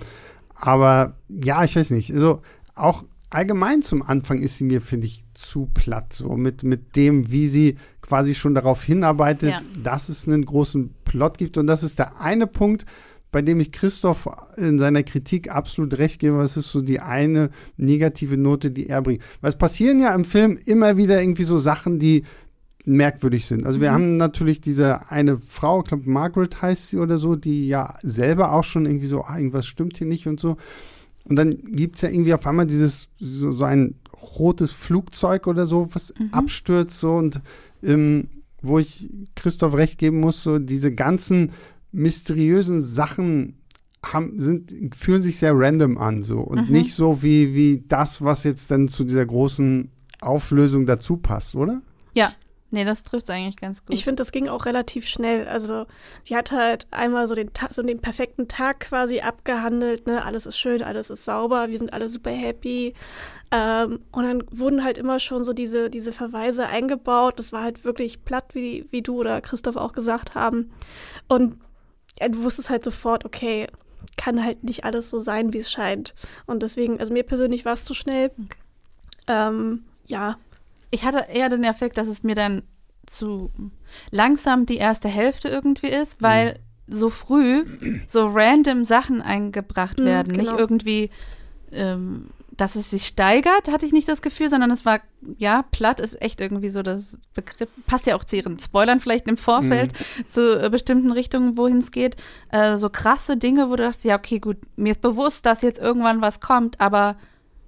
aber ja, ich weiß nicht. Also auch allgemein zum Anfang ist sie mir, finde ich, zu platt. So mit, mit dem, wie sie quasi schon darauf hinarbeitet, ja. dass es einen großen Plot gibt. Und das ist der eine Punkt, bei dem ich Christoph in seiner Kritik absolut recht gebe. Das ist so die eine negative Note, die er bringt. Weil es passieren ja im Film immer wieder irgendwie so Sachen, die merkwürdig sind. Also wir mhm. haben natürlich diese eine Frau, ich glaube Margaret heißt sie oder so, die ja selber auch schon irgendwie so, ah, irgendwas stimmt hier nicht und so. Und dann gibt es ja irgendwie auf einmal dieses, so, so ein rotes Flugzeug oder so, was mhm. abstürzt so und ähm, wo ich Christoph recht geben muss, so diese ganzen mysteriösen Sachen haben, sind, fühlen sich sehr random an so und mhm. nicht so wie, wie das, was jetzt dann zu dieser großen Auflösung dazu passt, oder? Ja, Nee, das trifft es eigentlich ganz gut. Ich finde, das ging auch relativ schnell. Also, sie hat halt einmal so den, so den perfekten Tag quasi abgehandelt. Ne? Alles ist schön, alles ist sauber, wir sind alle super happy. Ähm, und dann wurden halt immer schon so diese, diese Verweise eingebaut. Das war halt wirklich platt, wie, wie du oder Christoph auch gesagt haben. Und ja, du wusstest halt sofort, okay, kann halt nicht alles so sein, wie es scheint. Und deswegen, also mir persönlich war es zu schnell. Ähm, ja, ich hatte eher den Effekt, dass es mir dann zu langsam die erste Hälfte irgendwie ist, weil mhm. so früh so random Sachen eingebracht mhm, werden. Genau. Nicht irgendwie ähm, dass es sich steigert, hatte ich nicht das Gefühl, sondern es war, ja, platt ist echt irgendwie so das Begriff, passt ja auch zu ihren Spoilern vielleicht im Vorfeld, mhm. zu äh, bestimmten Richtungen, wohin es geht. Äh, so krasse Dinge, wo du dachtest, ja, okay, gut, mir ist bewusst, dass jetzt irgendwann was kommt, aber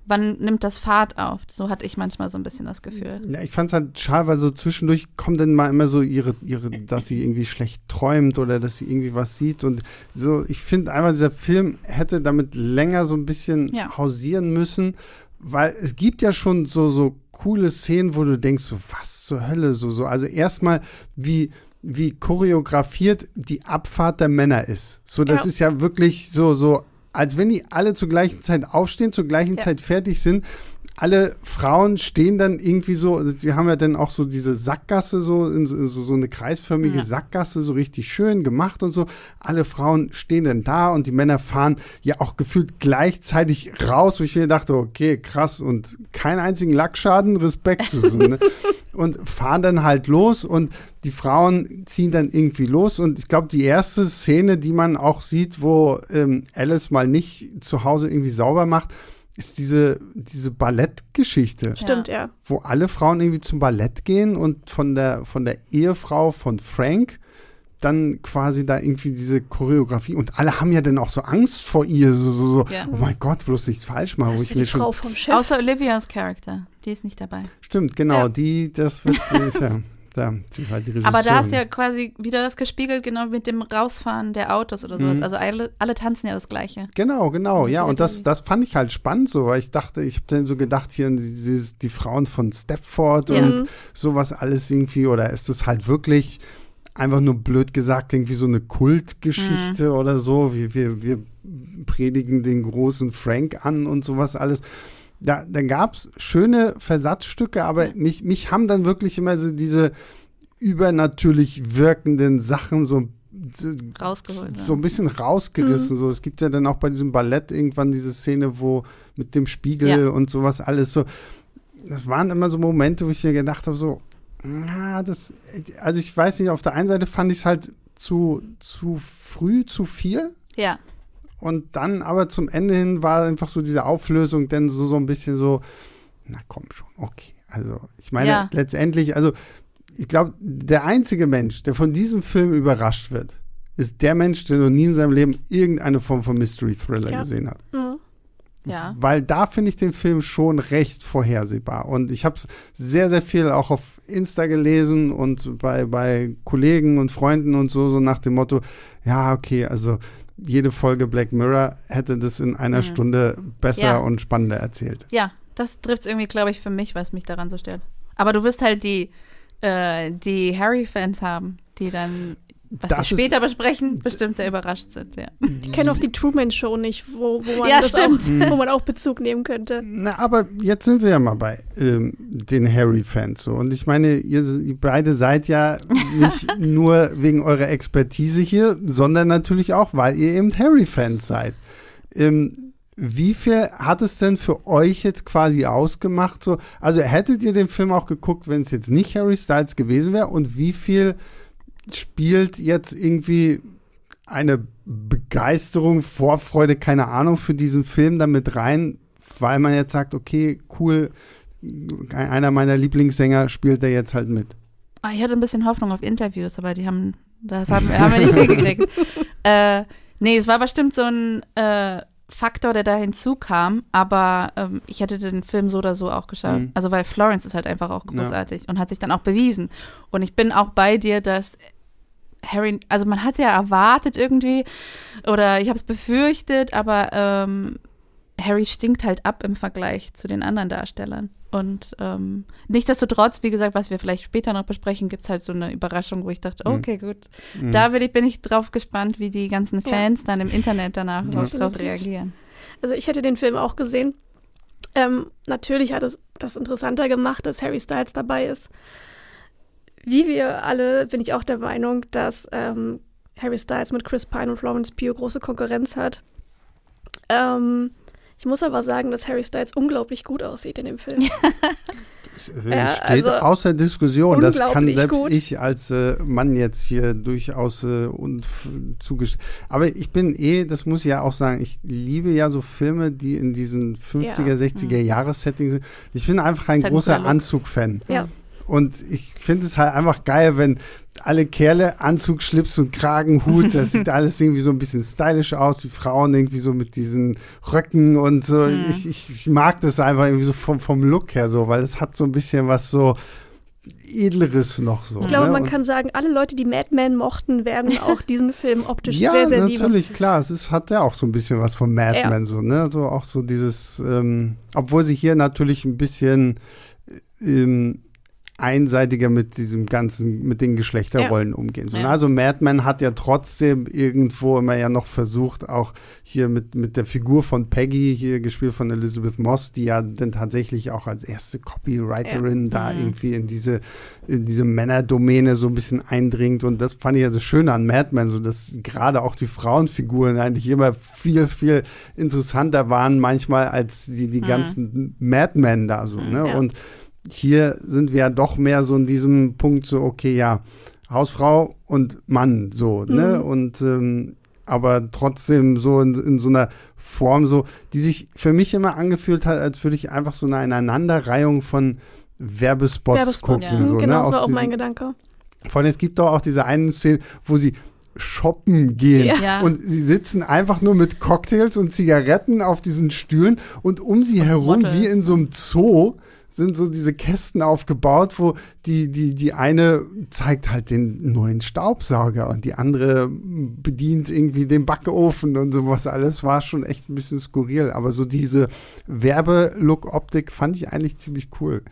wann nimmt das Fahrt auf? So hatte ich manchmal so ein bisschen das Gefühl. Ja, ich fand es halt schade, weil so zwischendurch kommt dann mal immer so ihre, ihre, dass sie irgendwie schlecht träumt oder dass sie irgendwie was sieht. Und so, ich finde einfach, dieser Film hätte damit länger so ein bisschen ja. hausieren müssen, weil es gibt ja schon so, so coole Szenen, wo du denkst, so, was zur Hölle, so, so. Also erstmal, wie wie choreografiert die Abfahrt der Männer ist. So, das ja. ist ja wirklich so, so als wenn die alle zur gleichen Zeit aufstehen, zur gleichen ja. Zeit fertig sind. Alle Frauen stehen dann irgendwie so, also wir haben ja dann auch so diese Sackgasse, so, so, so eine kreisförmige ja. Sackgasse, so richtig schön gemacht und so. Alle Frauen stehen dann da und die Männer fahren ja auch gefühlt gleichzeitig raus, wo ich mir dachte, okay, krass und keinen einzigen Lackschaden, Respekt. So, ne? <laughs> und fahren dann halt los und die Frauen ziehen dann irgendwie los und ich glaube, die erste Szene, die man auch sieht, wo ähm, Alice mal nicht zu Hause irgendwie sauber macht, ist diese, diese Ballettgeschichte. Stimmt, ja. Wo alle Frauen irgendwie zum Ballett gehen und von der, von der Ehefrau von Frank dann quasi da irgendwie diese Choreografie und alle haben ja dann auch so Angst vor ihr, so, so, so. Ja. oh mein Gott, bloß nichts falsch machen. Das ist die Frau vom Chef. Außer Olivias Charakter, die ist nicht dabei. Stimmt, genau, ja. die, das wird, die ist <laughs> ja, da, sie halt die Aber da ist ja quasi wieder das gespiegelt, genau mit dem Rausfahren der Autos oder sowas. Mhm. Also alle, alle tanzen ja das Gleiche. Genau, genau, ja. Und das, das fand ich halt spannend so, weil ich dachte, ich habe dann so gedacht, hier dieses, die Frauen von Stepford ja. und sowas alles irgendwie, oder ist das halt wirklich einfach nur blöd gesagt irgendwie so eine Kultgeschichte mhm. oder so. Wir, wir, wir predigen den großen Frank an und sowas alles. Da, da gab es schöne Versatzstücke, aber mich, mich haben dann wirklich immer so diese übernatürlich wirkenden Sachen so rausgeholt. So ein bisschen rausgerissen. Mhm. So, es gibt ja dann auch bei diesem Ballett irgendwann diese Szene, wo mit dem Spiegel ja. und sowas alles so. Das waren immer so Momente, wo ich mir gedacht habe, so, ja, das, also ich weiß nicht, auf der einen Seite fand ich es halt zu, zu früh, zu viel. Ja. Und dann aber zum Ende hin war einfach so diese Auflösung, denn so, so ein bisschen so, na komm schon, okay. Also ich meine, ja. letztendlich, also ich glaube, der einzige Mensch, der von diesem Film überrascht wird, ist der Mensch, der noch nie in seinem Leben irgendeine Form von Mystery Thriller ja. gesehen hat. Mhm. Ja. Weil da finde ich den Film schon recht vorhersehbar. Und ich habe es sehr, sehr viel auch auf Insta gelesen und bei, bei Kollegen und Freunden und so, so nach dem Motto, ja, okay, also jede Folge Black Mirror hätte das in einer mhm. Stunde besser ja. und spannender erzählt. Ja, das trifft es irgendwie, glaube ich, für mich, was mich daran so stört. Aber du wirst halt die, äh, die Harry-Fans haben, die dann was das wir später besprechen, bestimmt sehr überrascht sind, ja. Die kennen auch die Truman Show nicht, wo, wo, man, ja, auch, <laughs> wo man auch Bezug nehmen könnte. Na, aber jetzt sind wir ja mal bei ähm, den Harry-Fans so. Und ich meine, ihr, ihr beide seid ja <laughs> nicht nur wegen eurer Expertise hier, sondern natürlich auch, weil ihr eben Harry-Fans seid. Ähm, wie viel hat es denn für euch jetzt quasi ausgemacht? So, also hättet ihr den Film auch geguckt, wenn es jetzt nicht Harry Styles gewesen wäre? Und wie viel spielt jetzt irgendwie eine Begeisterung, Vorfreude, keine Ahnung, für diesen Film damit rein, weil man jetzt sagt, okay, cool, einer meiner Lieblingssänger spielt da jetzt halt mit. Ah, ich hatte ein bisschen Hoffnung auf Interviews, aber die haben, das haben, haben wir nicht <laughs> hingekriegt. äh, nee, es war bestimmt so ein äh, Faktor, der da hinzukam, aber ähm, ich hätte den Film so oder so auch geschaut. Mhm. Also weil Florence ist halt einfach auch großartig ja. und hat sich dann auch bewiesen. Und ich bin auch bei dir, dass Harry, also man hat es ja erwartet irgendwie oder ich habe es befürchtet, aber ähm, Harry stinkt halt ab im Vergleich zu den anderen Darstellern. Und ähm, nichtsdestotrotz, wie gesagt, was wir vielleicht später noch besprechen, gibt es halt so eine Überraschung, wo ich dachte, mhm. okay, gut, mhm. da bin ich, bin ich drauf gespannt, wie die ganzen Fans ja. dann im Internet danach ja. drauf reagieren. Also ich hätte den Film auch gesehen. Ähm, natürlich hat es das interessanter gemacht, dass Harry Styles dabei ist wie wir alle bin ich auch der Meinung, dass ähm, Harry Styles mit Chris Pine und Florence Pugh große Konkurrenz hat. Ähm, ich muss aber sagen, dass Harry Styles unglaublich gut aussieht in dem Film. ja, steht also außer Diskussion. Das kann selbst gut. ich als äh, Mann jetzt hier durchaus äh, zugestehen. Aber ich bin eh, das muss ich ja auch sagen, ich liebe ja so Filme, die in diesen 50er, ja. 60er mhm. Jahres-Settings sind. Ich bin einfach ein großer Anzug-Fan. Ja. Und ich finde es halt einfach geil, wenn alle Kerle Anzug, Schlips und Kragenhut, das sieht <laughs> alles irgendwie so ein bisschen stylisch aus, die Frauen irgendwie so mit diesen Röcken und so. Mhm. Ich, ich, mag das einfach irgendwie so vom, vom Look her so, weil es hat so ein bisschen was so edleres noch so. Ich glaube, ne? man kann sagen, alle Leute, die Mad Men mochten, werden auch diesen Film optisch <laughs> ja, sehr, sehr lieben. Ja, natürlich, klar. Es ist, hat ja auch so ein bisschen was von Mad ja. Men so, ne? So auch so dieses, ähm, obwohl sie hier natürlich ein bisschen ähm, einseitiger mit diesem ganzen, mit den Geschlechterrollen ja. umgehen. So, ja. Also Mad Men hat ja trotzdem irgendwo immer ja noch versucht, auch hier mit, mit der Figur von Peggy, hier gespielt von Elizabeth Moss, die ja dann tatsächlich auch als erste Copywriterin ja. da mhm. irgendwie in diese, in diese Männerdomäne so ein bisschen eindringt. Und das fand ich ja das Schöne an Mad Men, so dass gerade auch die Frauenfiguren eigentlich immer viel, viel interessanter waren manchmal als die, die mhm. ganzen Mad Men da so. Ne? Und hier sind wir ja doch mehr so in diesem Punkt so, okay, ja, Hausfrau und Mann, so, ne? mhm. ne? Und ähm, aber trotzdem so in, in, so einer Form, so, die sich für mich immer angefühlt hat, als würde ich einfach so eine Aneinanderreihung von Werbespots Werbespot, gucken. Ja. So, genau, ne? das war auch mein Gedanke. Vor allem, es gibt doch auch diese eine Szene, wo sie shoppen gehen. Ja. Und sie sitzen einfach nur mit Cocktails und Zigaretten auf diesen Stühlen und um sie und herum, Models. wie in so einem Zoo, sind so diese Kästen aufgebaut, wo die, die, die eine zeigt halt den neuen Staubsauger und die andere bedient irgendwie den Backofen und sowas alles. War schon echt ein bisschen skurril. Aber so diese Werbelook-Optik fand ich eigentlich ziemlich cool.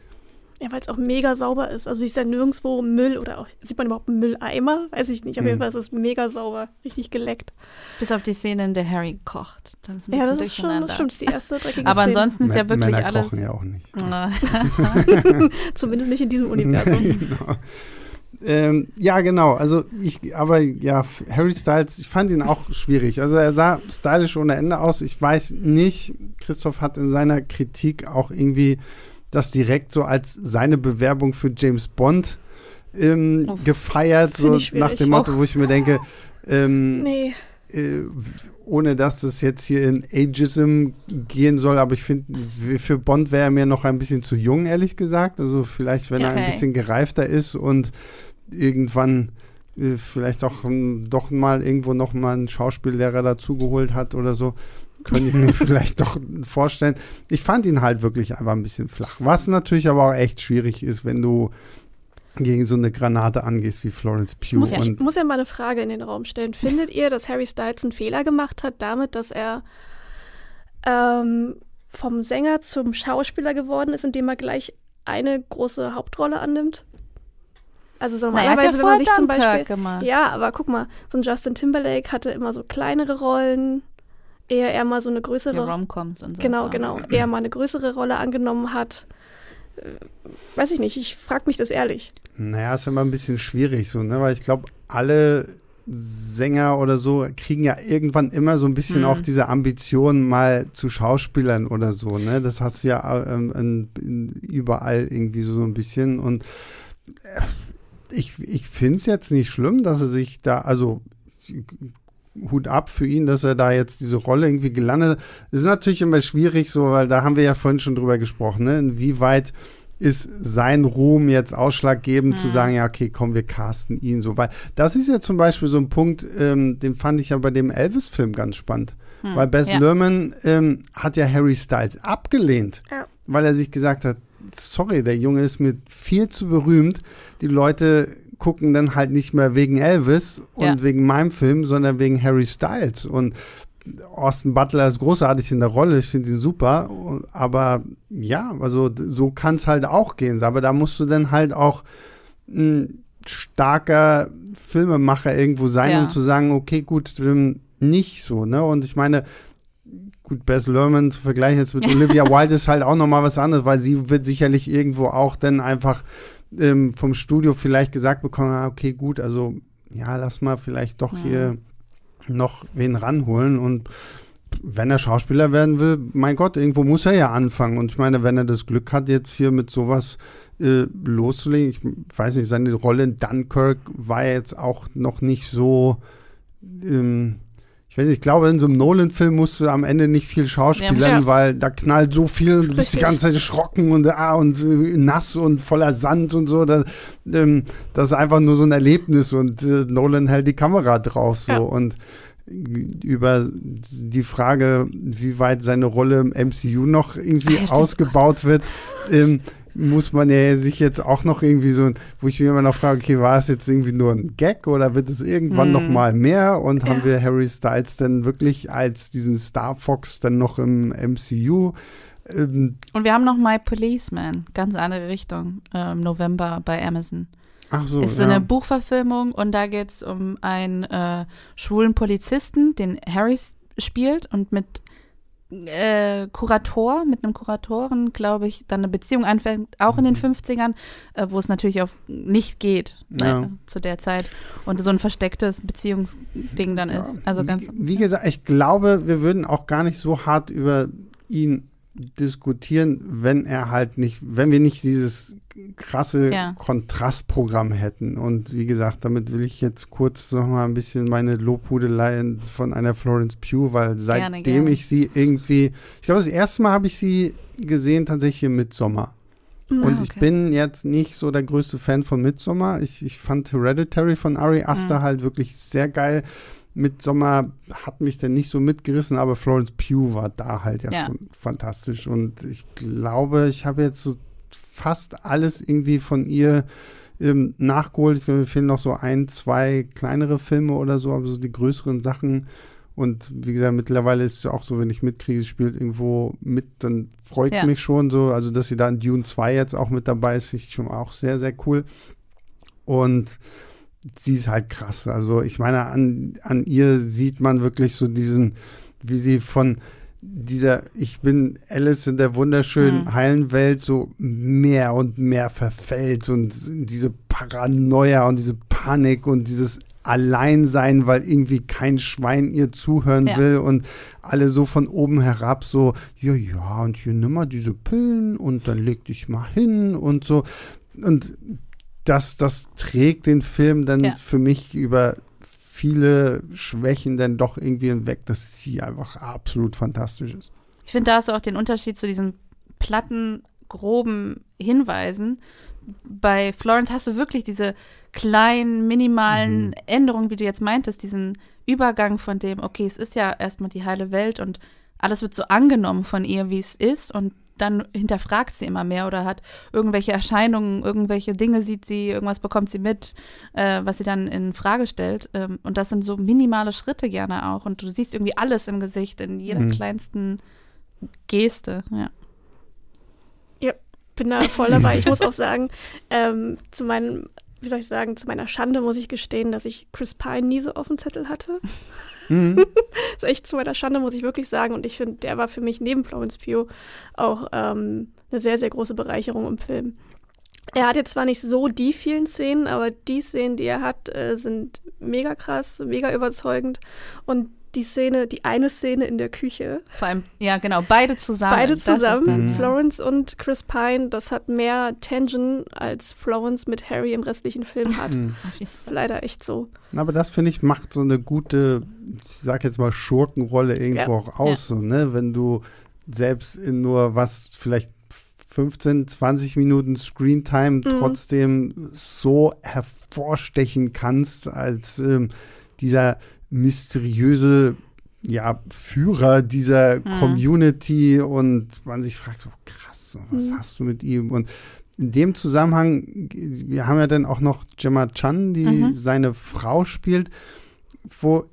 Ja, weil es auch mega sauber ist. Also ist ja nirgendwo Müll oder auch, sieht man überhaupt einen Mülleimer? Weiß ich nicht. Auf jeden hm. Fall ist es mega sauber, richtig geleckt. Bis auf die Szene, in der Harry kocht. Dann ist ja, das ist schon, das stimmt, die erste dreckige Aber ansonsten ist ja wirklich Männer alles. kochen ja auch nicht. <laughs> <laughs> Zumindest nicht in diesem Universum. <laughs> genau. Ähm, ja, genau. Also ich, aber ja, Harry Styles, ich fand ihn auch schwierig. Also er sah stylisch ohne Ende aus. Ich weiß nicht, Christoph hat in seiner Kritik auch irgendwie das direkt so als seine Bewerbung für James Bond ähm, oh, gefeiert, so nach dem Motto, wo ich mir denke, ähm, nee. äh, ohne dass das jetzt hier in Ageism gehen soll, aber ich finde, für Bond wäre er mir noch ein bisschen zu jung, ehrlich gesagt. Also vielleicht, wenn okay. er ein bisschen gereifter ist und irgendwann äh, vielleicht auch um, doch mal irgendwo noch mal einen Schauspiellehrer dazugeholt hat oder so, könnte ich mir <laughs> vielleicht doch vorstellen. Ich fand ihn halt wirklich einfach ein bisschen flach. Was natürlich aber auch echt schwierig ist, wenn du gegen so eine Granate angehst wie Florence Pugh. Muss, ich muss ja mal eine Frage in den Raum stellen. Findet ihr, dass Harry Styles einen Fehler gemacht hat damit, dass er ähm, vom Sänger zum Schauspieler geworden ist, indem er gleich eine große Hauptrolle annimmt? Also so normalerweise, wenn man sich zum Beispiel. Gemacht. Ja, aber guck mal, so ein Justin Timberlake hatte immer so kleinere Rollen eher, eher mal so eine größere. Die Romcoms und so. Genau, genau. <clears throat> Eher mal eine größere Rolle angenommen hat. Äh, weiß ich nicht, ich frage mich das ehrlich. Naja, ist immer ein bisschen schwierig so, ne? Weil ich glaube, alle Sänger oder so kriegen ja irgendwann immer so ein bisschen hm. auch diese Ambition mal zu Schauspielern oder so, ne? Das hast du ja ähm, in, in, überall irgendwie so, so ein bisschen und äh, ich, ich finde es jetzt nicht schlimm, dass er sich da, also Hut ab für ihn, dass er da jetzt diese Rolle irgendwie gelandet hat. Es ist natürlich immer schwierig so, weil da haben wir ja vorhin schon drüber gesprochen, ne? Inwieweit ist sein Ruhm jetzt ausschlaggebend mhm. zu sagen, ja, okay, komm, wir casten ihn so. Weil das ist ja zum Beispiel so ein Punkt, ähm, den fand ich ja bei dem Elvis-Film ganz spannend. Mhm. Weil Bess ja. Lerman ähm, hat ja Harry Styles abgelehnt, ja. weil er sich gesagt hat, sorry, der Junge ist mir viel zu berühmt. Die Leute gucken dann halt nicht mehr wegen Elvis und ja. wegen meinem Film, sondern wegen Harry Styles. Und Austin Butler ist großartig in der Rolle, ich finde ihn super. Aber ja, also so kann es halt auch gehen. Aber da musst du dann halt auch ein starker Filmemacher irgendwo sein, ja. um zu sagen, okay, gut, nicht so, ne? Und ich meine, gut, Bess Lerman zu vergleichen jetzt mit <laughs> Olivia Wilde ist halt auch nochmal was anderes, weil sie wird sicherlich irgendwo auch dann einfach ähm, vom Studio vielleicht gesagt bekommen, ah, okay, gut, also ja, lass mal vielleicht doch ja. hier noch wen ranholen und wenn er Schauspieler werden will, mein Gott, irgendwo muss er ja anfangen. Und ich meine, wenn er das Glück hat, jetzt hier mit sowas äh, loszulegen, ich weiß nicht, seine Rolle in Dunkirk war jetzt auch noch nicht so. Ähm, ich weiß nicht, ich glaube, in so einem Nolan-Film musst du am Ende nicht viel schauspielern, ja. weil da knallt so viel und du bist die ganze Zeit erschrocken und, ah, und äh, nass und voller Sand und so. Das, ähm, das ist einfach nur so ein Erlebnis und äh, Nolan hält die Kamera drauf so. Ja. Und über die Frage, wie weit seine Rolle im MCU noch irgendwie ah, ausgebaut wird, ähm, muss man ja sich jetzt auch noch irgendwie so, wo ich mir immer noch frage, okay, war es jetzt irgendwie nur ein Gag oder wird es irgendwann hm. noch mal mehr und ja. haben wir Harry Styles denn wirklich als diesen Star Fox dann noch im MCU? Ähm, und wir haben noch My Policeman, ganz andere Richtung, äh, im November bei Amazon. Ach so, ist so ja. eine Buchverfilmung und da geht es um einen äh, schwulen Polizisten, den Harry spielt und mit äh, Kurator, mit einem Kuratoren, glaube ich, dann eine Beziehung anfängt, auch in den 50ern, mhm. äh, wo es natürlich auf nicht geht ne, ja. zu der Zeit und so ein verstecktes Beziehungsding dann ist. Also ganz. Wie, wie gesagt, ich glaube, wir würden auch gar nicht so hart über ihn diskutieren, wenn er halt nicht, wenn wir nicht dieses krasse ja. Kontrastprogramm hätten. Und wie gesagt, damit will ich jetzt kurz noch mal ein bisschen meine Lobhudelei von einer Florence Pugh, weil seitdem gerne, gerne. ich sie irgendwie, ich glaube, das erste Mal habe ich sie gesehen tatsächlich im Midsommar. Ah, und okay. ich bin jetzt nicht so der größte Fan von Midsommar. Ich, ich fand Hereditary von Ari Aster mhm. halt wirklich sehr geil. Midsommar hat mich dann nicht so mitgerissen, aber Florence Pugh war da halt ja, ja. schon fantastisch. Und ich glaube, ich habe jetzt so fast alles irgendwie von ihr ähm, nachgeholt. Ich glaube, mir fehlen noch so ein, zwei kleinere Filme oder so, aber so die größeren Sachen. Und wie gesagt, mittlerweile ist es auch so, wenn ich mitkriege, spielt irgendwo mit, dann freut ja. mich schon so. Also, dass sie da in Dune 2 jetzt auch mit dabei ist, finde ich schon auch sehr, sehr cool. Und sie ist halt krass. Also ich meine, an, an ihr sieht man wirklich so diesen, wie sie von dieser, ich bin Alice in der wunderschönen mhm. heilen Welt so mehr und mehr verfällt und diese Paranoia und diese Panik und dieses Alleinsein, weil irgendwie kein Schwein ihr zuhören ja. will und alle so von oben herab so, ja, ja, und hier nimm mal diese Pillen und dann leg dich mal hin und so. Und das, das trägt den Film dann ja. für mich über viele Schwächen dann doch irgendwie hinweg, dass sie einfach absolut fantastisch ist. Ich finde, da hast du auch den Unterschied zu diesen platten, groben Hinweisen. Bei Florence hast du wirklich diese kleinen, minimalen mhm. Änderungen, wie du jetzt meintest, diesen Übergang von dem, okay, es ist ja erstmal die heile Welt und alles wird so angenommen von ihr, wie es ist und dann hinterfragt sie immer mehr oder hat irgendwelche Erscheinungen, irgendwelche Dinge sieht sie, irgendwas bekommt sie mit, äh, was sie dann in Frage stellt. Ähm, und das sind so minimale Schritte gerne auch. Und du siehst irgendwie alles im Gesicht, in jeder mhm. kleinsten Geste, ja. Ja, bin da voll dabei. Ich muss auch sagen, ähm, zu meinem wie soll ich sagen, zu meiner Schande muss ich gestehen, dass ich Chris Pine nie so auf dem Zettel hatte. Mhm. <laughs> das ist echt zu meiner Schande, muss ich wirklich sagen. Und ich finde, der war für mich neben Florence Pugh auch ähm, eine sehr, sehr große Bereicherung im Film. Er hat jetzt zwar nicht so die vielen Szenen, aber die Szenen, die er hat, äh, sind mega krass, mega überzeugend. Und die Szene, die eine Szene in der Küche. Vor allem, ja, genau, beide zusammen. Beide zusammen, dann, Florence und Chris Pine, das hat mehr Tension, als Florence mit Harry im restlichen Film <laughs> hat. Mhm. Das ist leider echt so. Aber das, finde ich, macht so eine gute, ich sag jetzt mal, Schurkenrolle irgendwo ja. auch aus, ja. so, ne? Wenn du selbst in nur was, vielleicht 15, 20 Minuten Screentime mhm. trotzdem so hervorstechen kannst als ähm, dieser mysteriöse ja, Führer dieser mhm. Community und man sich fragt so, krass, was mhm. hast du mit ihm? Und in dem Zusammenhang, wir haben ja dann auch noch Gemma Chan, die mhm. seine Frau spielt wo,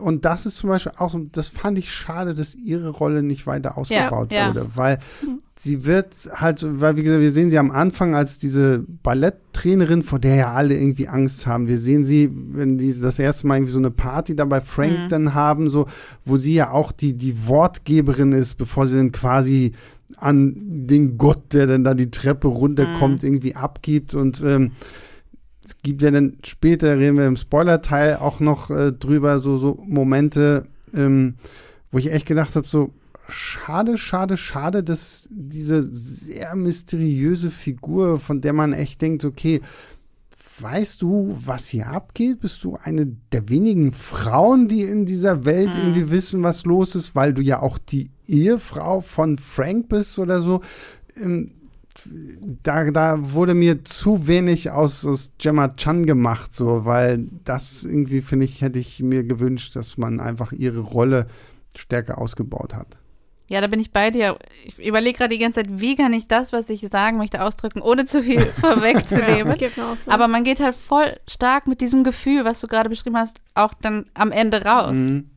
und das ist zum Beispiel auch so, das fand ich schade, dass ihre Rolle nicht weiter ausgebaut ja, wurde, ja. weil mhm. sie wird halt, weil wie gesagt, wir sehen sie am Anfang als diese Balletttrainerin, vor der ja alle irgendwie Angst haben. Wir sehen sie, wenn die das erste Mal irgendwie so eine Party da bei Frank mhm. dann haben, so, wo sie ja auch die, die Wortgeberin ist, bevor sie dann quasi an den Gott, der dann da die Treppe runterkommt, mhm. irgendwie abgibt und ähm, es gibt ja dann später, reden wir im Spoiler-Teil auch noch äh, drüber, so, so Momente, ähm, wo ich echt gedacht habe, so schade, schade, schade, dass diese sehr mysteriöse Figur, von der man echt denkt, okay, weißt du, was hier abgeht? Bist du eine der wenigen Frauen, die in dieser Welt mhm. irgendwie wissen, was los ist, weil du ja auch die Ehefrau von Frank bist oder so? Ähm, da, da wurde mir zu wenig aus, aus Gemma Chan gemacht, so, weil das irgendwie, finde ich, hätte ich mir gewünscht, dass man einfach ihre Rolle stärker ausgebaut hat. Ja, da bin ich bei dir. Ich überlege gerade die ganze Zeit, wie kann ich das, was ich sagen möchte, ausdrücken, ohne zu viel <laughs> vorwegzunehmen. ja, so. Aber man geht halt voll stark mit diesem Gefühl, was du gerade beschrieben hast, auch dann am Ende raus. Mhm.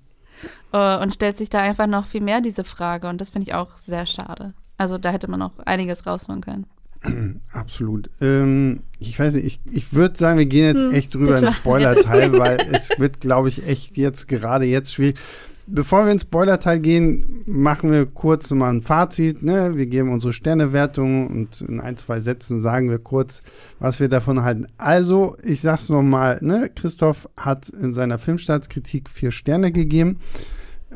Uh, und stellt sich da einfach noch viel mehr diese Frage. Und das finde ich auch sehr schade. Also da hätte man noch einiges rausholen können. <clears throat> Absolut. Ähm, ich weiß nicht, ich, ich würde sagen, wir gehen jetzt hm, echt drüber ins Spoiler-Teil, <laughs> weil es wird, glaube ich, echt jetzt gerade jetzt schwierig. Bevor wir ins Spoiler-Teil gehen, machen wir kurz mal ein Fazit. Ne? Wir geben unsere Sternewertung und in ein, zwei Sätzen sagen wir kurz, was wir davon halten. Also, ich sag's nochmal, ne? Christoph hat in seiner Filmstartskritik vier Sterne gegeben.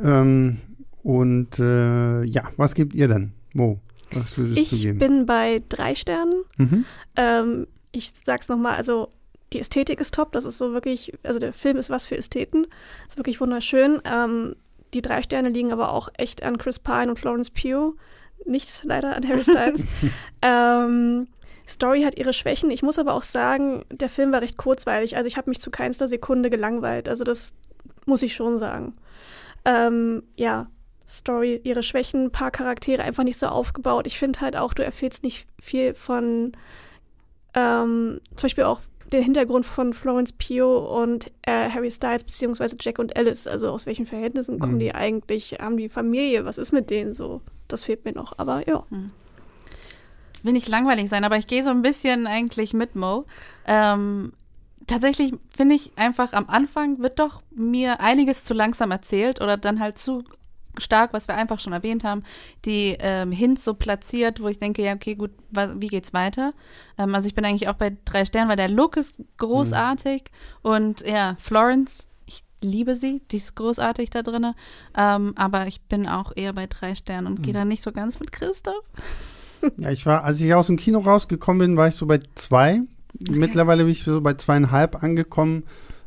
Ähm, und äh, ja, was gebt ihr denn? Mo, was würdest ich du geben? Ich bin bei drei Sternen. Mhm. Ähm, ich sag's nochmal, also die Ästhetik ist top. Das ist so wirklich, also der Film ist was für Ästheten. Ist wirklich wunderschön. Ähm, die drei Sterne liegen aber auch echt an Chris Pine und Florence Pugh. Nicht leider an Harry Styles. <laughs> ähm, Story hat ihre Schwächen. Ich muss aber auch sagen, der Film war recht kurzweilig. Also ich habe mich zu keinster Sekunde gelangweilt. Also das muss ich schon sagen. Ähm, ja, Story, ihre Schwächen, ein paar Charaktere einfach nicht so aufgebaut. Ich finde halt auch, du erfährst nicht viel von ähm, zum Beispiel auch den Hintergrund von Florence Pugh und äh, Harry Styles beziehungsweise Jack und Alice. Also aus welchen Verhältnissen kommen mhm. die eigentlich? Haben die Familie? Was ist mit denen so? Das fehlt mir noch. Aber ja. Mhm. Will nicht langweilig sein, aber ich gehe so ein bisschen eigentlich mit Mo. Ähm, tatsächlich finde ich einfach am Anfang wird doch mir einiges zu langsam erzählt oder dann halt zu stark, was wir einfach schon erwähnt haben, die ähm, Hints so platziert, wo ich denke, ja, okay, gut, wie geht's weiter? Ähm, also ich bin eigentlich auch bei drei Sternen, weil der Look ist großartig mhm. und ja, Florence, ich liebe sie, die ist großartig da drin, ähm, aber ich bin auch eher bei drei Sternen und mhm. gehe da nicht so ganz mit Christoph. <laughs> Ja, ich war, als ich aus dem Kino rausgekommen bin, war ich so bei zwei. Okay. Mittlerweile bin ich so bei zweieinhalb angekommen,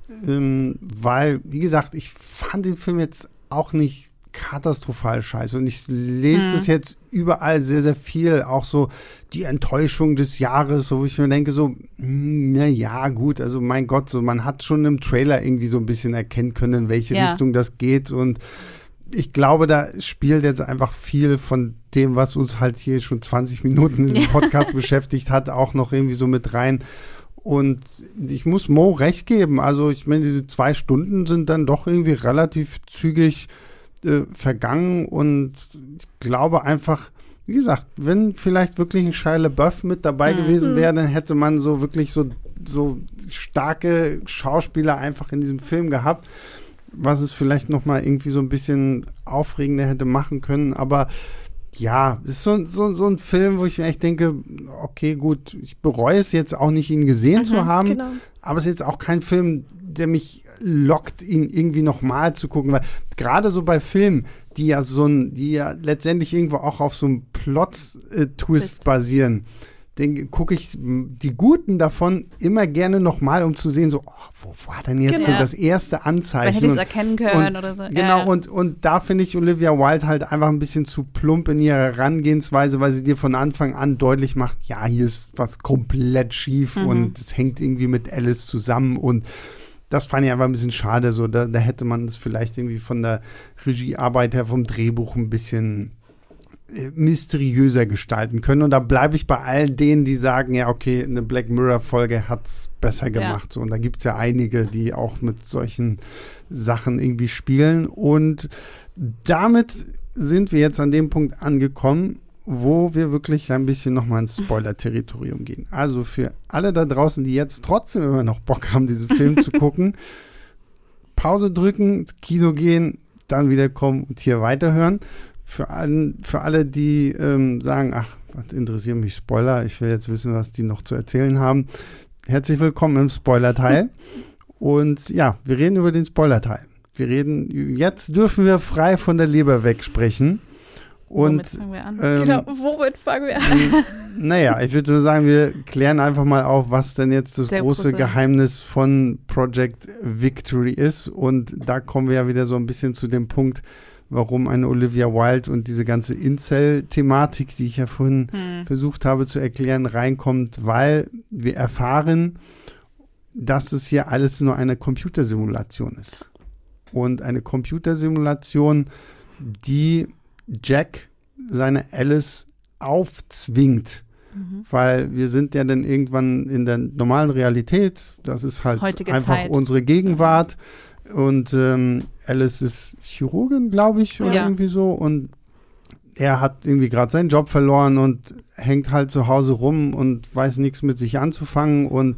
ähm, weil, wie gesagt, ich fand den Film jetzt auch nicht katastrophal scheiße. Und ich lese mhm. das jetzt überall sehr, sehr viel. Auch so die Enttäuschung des Jahres, so wo ich mir denke, so, hm, na ja, gut, also mein Gott, so man hat schon im Trailer irgendwie so ein bisschen erkennen können, in welche ja. Richtung das geht. Und ich glaube, da spielt jetzt einfach viel von dem, was uns halt hier schon 20 Minuten in diesem <laughs> Podcast beschäftigt hat, auch noch irgendwie so mit rein. Und ich muss Mo recht geben. Also, ich meine, diese zwei Stunden sind dann doch irgendwie relativ zügig äh, vergangen und ich glaube einfach, wie gesagt, wenn vielleicht wirklich ein Shia LaBeouf mit dabei mhm. gewesen wäre, dann hätte man so wirklich so, so starke Schauspieler einfach in diesem Film gehabt, was es vielleicht noch mal irgendwie so ein bisschen aufregender hätte machen können, aber ja, ist so, so, so ein Film, wo ich mir echt denke, okay, gut, ich bereue es jetzt auch nicht, ihn gesehen mhm, zu haben, genau. aber es ist jetzt auch kein Film, der mich lockt, ihn irgendwie nochmal zu gucken, weil gerade so bei Filmen, die ja so ein, die ja letztendlich irgendwo auch auf so einem Plot-Twist basieren, den gucke ich die guten davon immer gerne nochmal, um zu sehen, so, oh, wo war denn jetzt genau. so das erste Anzeichen? Man hätte es erkennen können und, oder so. Genau, ja. und, und da finde ich Olivia Wilde halt einfach ein bisschen zu plump in ihrer Herangehensweise, weil sie dir von Anfang an deutlich macht, ja, hier ist was komplett schief mhm. und es hängt irgendwie mit Alice zusammen und das fand ich einfach ein bisschen schade. So, da, da hätte man es vielleicht irgendwie von der Regiearbeit her, vom Drehbuch ein bisschen äh, mysteriöser gestalten können. Und da bleibe ich bei all denen, die sagen, ja, okay, eine Black Mirror-Folge hat es besser gemacht. Ja. Und da gibt es ja einige, die auch mit solchen Sachen irgendwie spielen. Und damit sind wir jetzt an dem Punkt angekommen, wo wir wirklich ein bisschen nochmal ins Spoiler-Territorium gehen. Also für alle da draußen, die jetzt trotzdem immer noch Bock haben, diesen Film zu gucken, <laughs> Pause drücken, Kino gehen, dann wieder kommen und hier weiterhören. Für, allen, für alle, die ähm, sagen, ach, was interessiert mich Spoiler, ich will jetzt wissen, was die noch zu erzählen haben. Herzlich willkommen im Spoiler-Teil. <laughs> und ja, wir reden über den Spoiler-Teil. Wir reden, jetzt dürfen wir frei von der Leber wegsprechen. Und, womit fangen wir an? Ähm, genau, womit fangen wir an? <laughs> naja, ich würde sagen, wir klären einfach mal auf, was denn jetzt das große, große Geheimnis von Project Victory ist. Und da kommen wir ja wieder so ein bisschen zu dem Punkt, warum eine Olivia Wilde und diese ganze Incel-Thematik, die ich ja vorhin hm. versucht habe zu erklären, reinkommt, weil wir erfahren, dass es hier alles nur eine Computersimulation ist. Und eine Computersimulation, die Jack seine Alice aufzwingt. Mhm. Weil wir sind ja dann irgendwann in der normalen Realität. Das ist halt Heutige einfach Zeit. unsere Gegenwart. Und ähm, Alice ist Chirurgin, glaube ich, oder ja. irgendwie so. Und er hat irgendwie gerade seinen Job verloren und hängt halt zu Hause rum und weiß nichts mit sich anzufangen. Und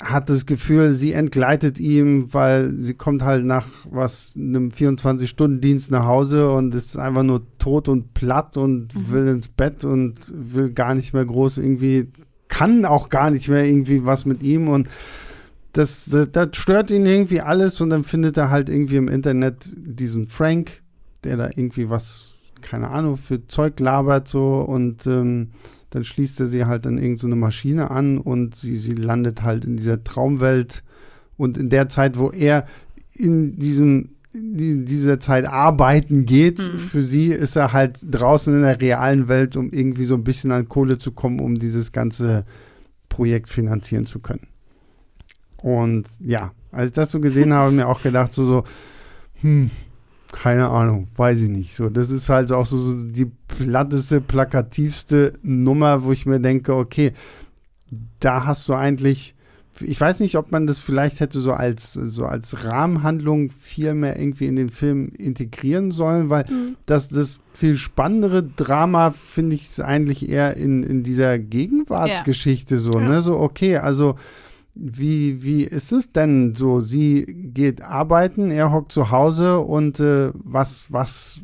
hat das Gefühl, sie entgleitet ihm, weil sie kommt halt nach was einem 24-Stunden-Dienst nach Hause und ist einfach nur tot und platt und mhm. will ins Bett und will gar nicht mehr groß irgendwie, kann auch gar nicht mehr irgendwie was mit ihm und das, das, das stört ihn irgendwie alles und dann findet er halt irgendwie im Internet diesen Frank, der da irgendwie was, keine Ahnung, für Zeug labert so und ähm, dann schließt er sie halt an irgendeine so Maschine an und sie, sie landet halt in dieser Traumwelt. Und in der Zeit, wo er in diesem in dieser Zeit arbeiten geht, mhm. für sie ist er halt draußen in der realen Welt, um irgendwie so ein bisschen an Kohle zu kommen, um dieses ganze Projekt finanzieren zu können. Und ja, als ich das so gesehen <laughs> habe, mir auch gedacht, so, so, hm, keine Ahnung, weiß ich nicht. So, das ist halt auch so, die platteste, plakativste Nummer, wo ich mir denke, okay, da hast du eigentlich, ich weiß nicht, ob man das vielleicht hätte so als, so als Rahmenhandlung viel mehr irgendwie in den Film integrieren sollen, weil mhm. das, das viel spannendere Drama finde ich es eigentlich eher in, in dieser Gegenwartsgeschichte ja. so, ja. ne? So, okay, also wie, wie ist es denn so? Sie geht arbeiten, er hockt zu Hause und äh, was, was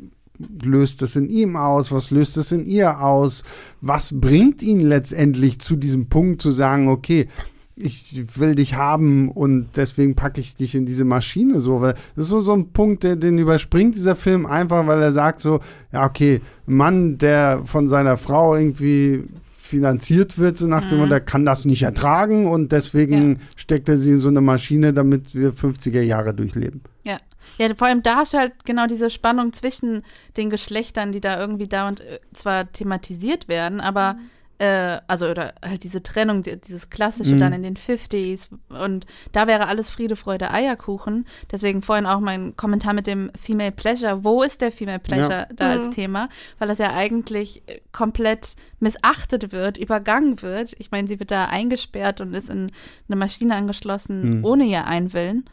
löst es in ihm aus? Was löst es in ihr aus? Was bringt ihn letztendlich zu diesem Punkt zu sagen, okay, ich will dich haben und deswegen packe ich dich in diese Maschine so, weil das ist so, so ein Punkt, der, den überspringt dieser Film einfach, weil er sagt so, ja, okay, Mann, der von seiner Frau irgendwie finanziert wird, so nach dem mhm. Motto, der kann das nicht ertragen und deswegen ja. steckt er sie in so eine Maschine, damit wir 50er Jahre durchleben. Ja. Ja, vor allem da hast du halt genau diese Spannung zwischen den Geschlechtern, die da irgendwie dauernd äh, zwar thematisiert werden, aber mhm äh, also oder halt diese Trennung, dieses klassische mhm. dann in den 50s und da wäre alles Friede, Freude, Eierkuchen. Deswegen vorhin auch mein Kommentar mit dem Female Pleasure. Wo ist der Female Pleasure ja. da mhm. als Thema? Weil das ja eigentlich komplett missachtet wird, übergangen wird. Ich meine, sie wird da eingesperrt und ist in eine Maschine angeschlossen, mhm. ohne ihr Einwillen.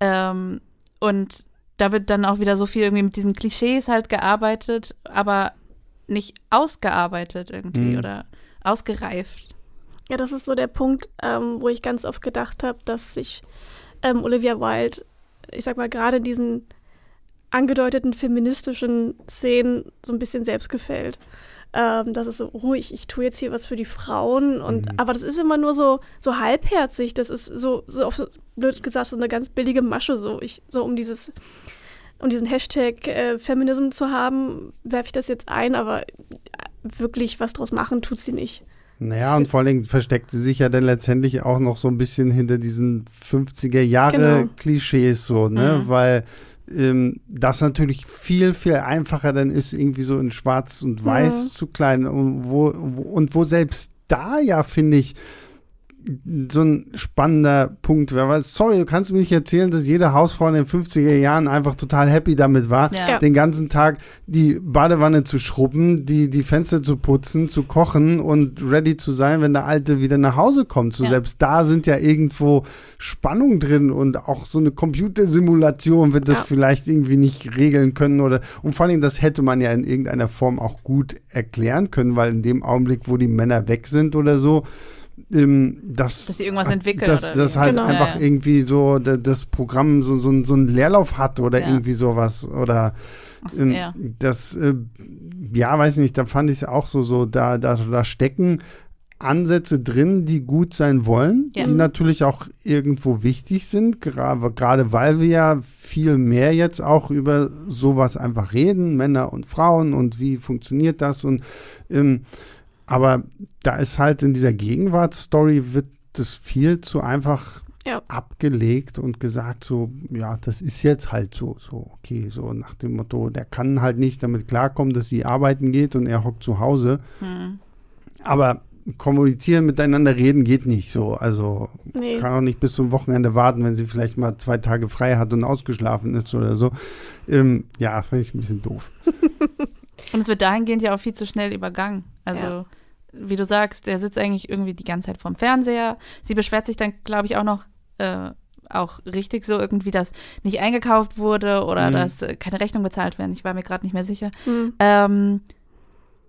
Ähm, und da wird dann auch wieder so viel irgendwie mit diesen Klischees halt gearbeitet, aber nicht ausgearbeitet irgendwie mhm. oder ausgereift. Ja, das ist so der Punkt, ähm, wo ich ganz oft gedacht habe, dass sich ähm, Olivia Wilde, ich sag mal, gerade in diesen angedeuteten feministischen Szenen so ein bisschen selbst gefällt. Ähm, das ist so ruhig, ich tue jetzt hier was für die Frauen und mhm. aber das ist immer nur so so halbherzig, das ist so so auf, blöd gesagt so eine ganz billige Masche so ich so um dieses um diesen Hashtag äh, Feminism zu haben, werfe ich das jetzt ein, aber wirklich was draus machen tut sie nicht. Naja, und vor allen Dingen versteckt sie sich ja dann letztendlich auch noch so ein bisschen hinter diesen 50er Jahre genau. Klischees so, ne? Mhm. Weil ähm, das natürlich viel, viel einfacher dann ist, irgendwie so in Schwarz und Weiß mhm. zu kleiden. Und wo, wo, und wo selbst da ja, finde ich, so ein spannender Punkt wäre. Sorry, du kannst mir nicht erzählen, dass jede Hausfrau in den 50er Jahren einfach total happy damit war, ja. den ganzen Tag die Badewanne zu schrubben, die, die Fenster zu putzen, zu kochen und ready zu sein, wenn der Alte wieder nach Hause kommt. So ja. selbst da sind ja irgendwo Spannung drin und auch so eine Computersimulation wird das ja. vielleicht irgendwie nicht regeln können oder und vor allem das hätte man ja in irgendeiner Form auch gut erklären können, weil in dem Augenblick, wo die Männer weg sind oder so, ähm, dass, dass sie irgendwas entwickelt. Dass das halt genau. einfach ja, ja. irgendwie so das Programm so, so, so einen Leerlauf hat oder ja. irgendwie sowas. Oder so, ähm, das, äh, ja, weiß nicht, da fand ich es auch so, so da, da, da stecken Ansätze drin, die gut sein wollen, ja. die natürlich auch irgendwo wichtig sind, gerade weil wir ja viel mehr jetzt auch über sowas einfach reden, Männer und Frauen und wie funktioniert das und ähm, aber da ist halt in dieser Gegenwartsstory wird das viel zu einfach ja. abgelegt und gesagt so, ja, das ist jetzt halt so, so, okay, so nach dem Motto, der kann halt nicht damit klarkommen, dass sie arbeiten geht und er hockt zu Hause. Hm. Aber kommunizieren, miteinander reden geht nicht so. Also nee. kann auch nicht bis zum Wochenende warten, wenn sie vielleicht mal zwei Tage frei hat und ausgeschlafen ist oder so. Ähm, ja, finde ich ein bisschen doof. <laughs> und es wird dahingehend ja auch viel zu schnell übergangen. Also ja. wie du sagst, der sitzt eigentlich irgendwie die ganze Zeit vorm Fernseher. Sie beschwert sich dann, glaube ich, auch noch äh, auch richtig so irgendwie, dass nicht eingekauft wurde oder mhm. dass äh, keine Rechnung bezahlt werden. Ich war mir gerade nicht mehr sicher. Mhm. Ähm,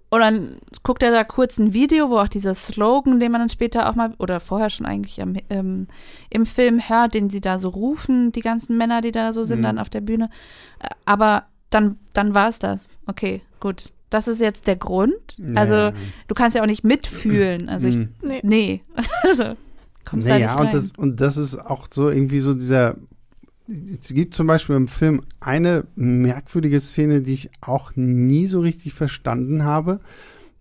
und dann guckt er da kurz ein Video, wo auch dieser Slogan, den man dann später auch mal, oder vorher schon eigentlich am, ähm, im Film hört, den sie da so rufen, die ganzen Männer, die da so sind, mhm. dann auf der Bühne. Äh, aber dann, dann war es das. Okay, gut. Das ist jetzt der Grund. Nee. Also, du kannst ja auch nicht mitfühlen. Also, ich, mhm. nee. nee. <laughs> also, kommst nee, da ja, und das, und das ist auch so irgendwie so dieser es gibt zum Beispiel im Film eine merkwürdige Szene, die ich auch nie so richtig verstanden habe,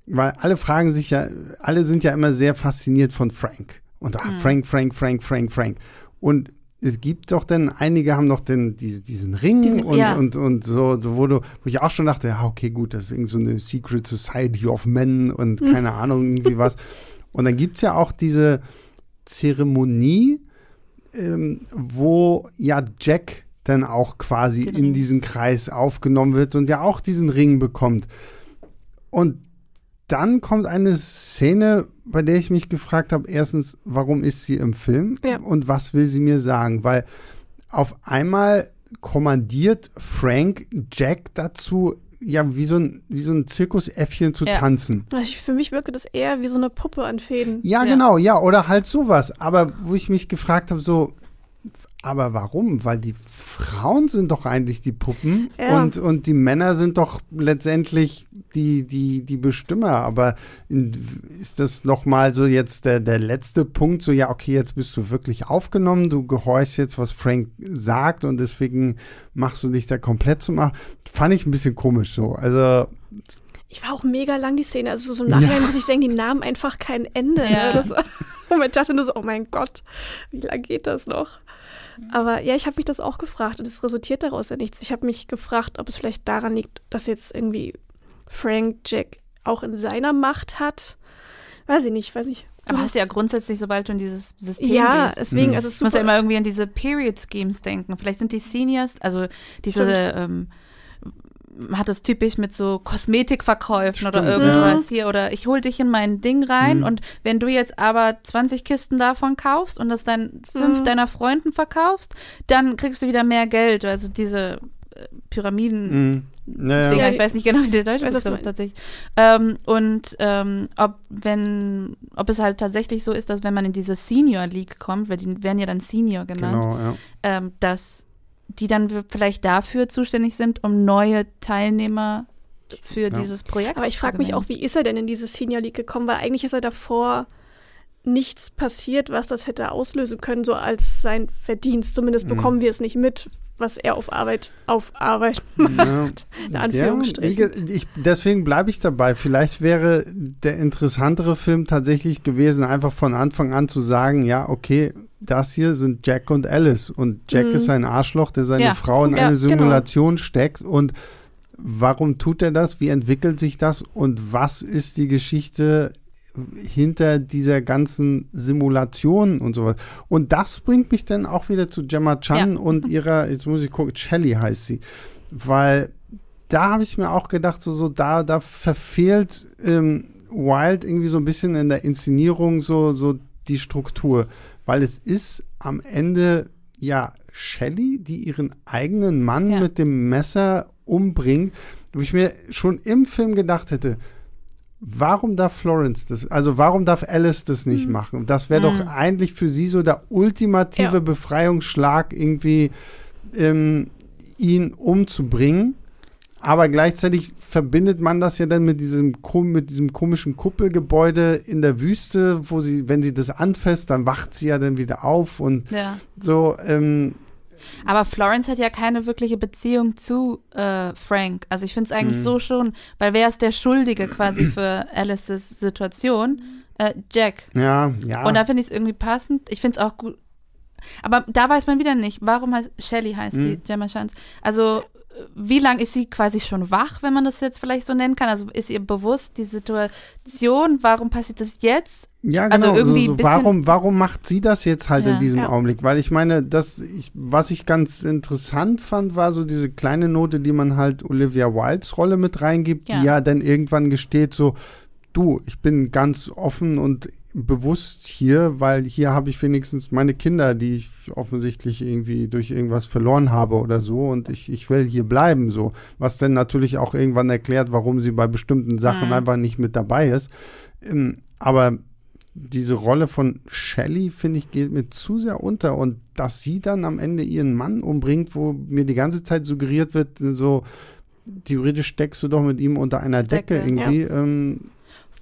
weil alle fragen sich ja, alle sind ja immer sehr fasziniert von Frank. Und ach, mhm. Frank, Frank, Frank, Frank, Frank. Und es gibt doch dann, einige haben doch den, die, diesen Ring diesen, und, ja. und, und so, wo, du, wo ich auch schon dachte, ja, okay, gut, das ist irgendwie so eine Secret Society of Men und mhm. keine Ahnung, irgendwie was. <laughs> Und dann gibt es ja auch diese Zeremonie, ähm, wo ja Jack dann auch quasi genau. in diesen Kreis aufgenommen wird und ja auch diesen Ring bekommt. Und dann kommt eine Szene, bei der ich mich gefragt habe, erstens, warum ist sie im Film ja. und was will sie mir sagen? Weil auf einmal kommandiert Frank Jack dazu, ja, wie so ein, wie so ein Zirkusäffchen zu ja. tanzen. Also für mich wirkt das eher wie so eine Puppe an Fäden. Ja, ja, genau, ja, oder halt sowas. Aber wo ich mich gefragt habe, so, aber warum? Weil die Frauen sind doch eigentlich die Puppen ja. und, und die Männer sind doch letztendlich die, die, die Bestimmer. Aber ist das nochmal so jetzt der, der letzte Punkt, so ja, okay, jetzt bist du wirklich aufgenommen, du gehorchst jetzt, was Frank sagt und deswegen machst du dich da komplett zu machen. Fand ich ein bisschen komisch so. Also ich war auch mega lang die Szene. Also so im Nachhinein ja. muss ich sagen, die nahmen einfach kein Ende. Ja. Ne? Das war, <laughs> und ich dachte nur so, oh mein Gott, wie lange geht das noch? Aber ja, ich habe mich das auch gefragt und es resultiert daraus ja nichts. Ich habe mich gefragt, ob es vielleicht daran liegt, dass jetzt irgendwie Frank Jack auch in seiner Macht hat. Weiß ich nicht, weiß ich. Aber hast du ja grundsätzlich, sobald du in dieses System ja, gehst. deswegen, mhm. also es ist super. Du musst ja immer irgendwie an diese Period Schemes denken. Vielleicht sind die Seniors, also diese ähm, hat es typisch mit so Kosmetikverkäufen Stimmt, oder irgendwas ja. hier oder ich hol dich in mein Ding rein mhm. und wenn du jetzt aber 20 Kisten davon kaufst und das dann fünf mhm. deiner Freunden verkaufst, dann kriegst du wieder mehr Geld. Also diese äh, Pyramiden. Mhm. Naja. Dinger, ich weiß nicht genau, wie der deutsche ist tatsächlich. Ähm, und ähm, ob wenn, ob es halt tatsächlich so ist, dass wenn man in diese Senior League kommt, weil die werden ja dann Senior genannt, genau, ja. ähm, dass die dann vielleicht dafür zuständig sind, um neue Teilnehmer für ja. dieses Projekt. Aber ich frage mich auch, wie ist er denn in diese Senior League gekommen? Weil eigentlich ist er davor nichts passiert, was das hätte auslösen können, so als sein Verdienst. Zumindest mhm. bekommen wir es nicht mit, was er auf Arbeit, auf Arbeit macht. Ja, Anführungsstrichen. Ja, ich, deswegen bleibe ich dabei. Vielleicht wäre der interessantere Film tatsächlich gewesen, einfach von Anfang an zu sagen, ja, okay, das hier sind Jack und Alice. Und Jack mhm. ist ein Arschloch, der seine ja. Frau in ja, eine genau. Simulation genau. steckt. Und warum tut er das? Wie entwickelt sich das? Und was ist die Geschichte hinter dieser ganzen Simulation und sowas? Und das bringt mich dann auch wieder zu Gemma Chan ja. und ihrer, jetzt muss ich gucken, Shelly heißt sie. Weil da habe ich mir auch gedacht, so, so da, da verfehlt ähm, Wild irgendwie so ein bisschen in der Inszenierung so, so die Struktur weil es ist am Ende ja Shelley, die ihren eigenen Mann ja. mit dem Messer umbringt, wo ich mir schon im Film gedacht hätte, warum darf Florence das, also warum darf Alice das nicht mhm. machen? Das wäre mhm. doch eigentlich für sie so der ultimative ja. Befreiungsschlag, irgendwie ähm, ihn umzubringen. aber gleichzeitig verbindet man das ja dann mit diesem, mit diesem komischen Kuppelgebäude in der Wüste, wo sie, wenn sie das anfasst, dann wacht sie ja dann wieder auf und ja. so. Ähm, aber Florence hat ja keine wirkliche Beziehung zu äh, Frank. Also ich finde es eigentlich mhm. so schon, weil wer ist der Schuldige quasi <clears throat> für Alices Situation? Äh, Jack. Ja, ja. Und da finde ich es irgendwie passend. Ich finde es auch gut. Aber da weiß man wieder nicht, warum heißt Shelly heißt mhm. die Gemma Chance. Also wie lange ist sie quasi schon wach, wenn man das jetzt vielleicht so nennen kann? Also ist ihr bewusst die Situation? Warum passiert das jetzt? Ja, also genau. Also irgendwie so, so, warum, warum macht sie das jetzt halt ja. in diesem ja. Augenblick? Weil ich meine, das, ich, was ich ganz interessant fand, war so diese kleine Note, die man halt Olivia Wildes Rolle mit reingibt, ja. die ja dann irgendwann gesteht, so, du, ich bin ganz offen und bewusst hier, weil hier habe ich wenigstens meine Kinder, die ich offensichtlich irgendwie durch irgendwas verloren habe oder so und ich, ich will hier bleiben so. Was dann natürlich auch irgendwann erklärt, warum sie bei bestimmten Sachen mhm. einfach nicht mit dabei ist. Ähm, aber diese Rolle von Shelley, finde ich, geht mir zu sehr unter und dass sie dann am Ende ihren Mann umbringt, wo mir die ganze Zeit suggeriert wird, so theoretisch steckst du doch mit ihm unter einer Decke, Decke irgendwie. Ja. Ähm,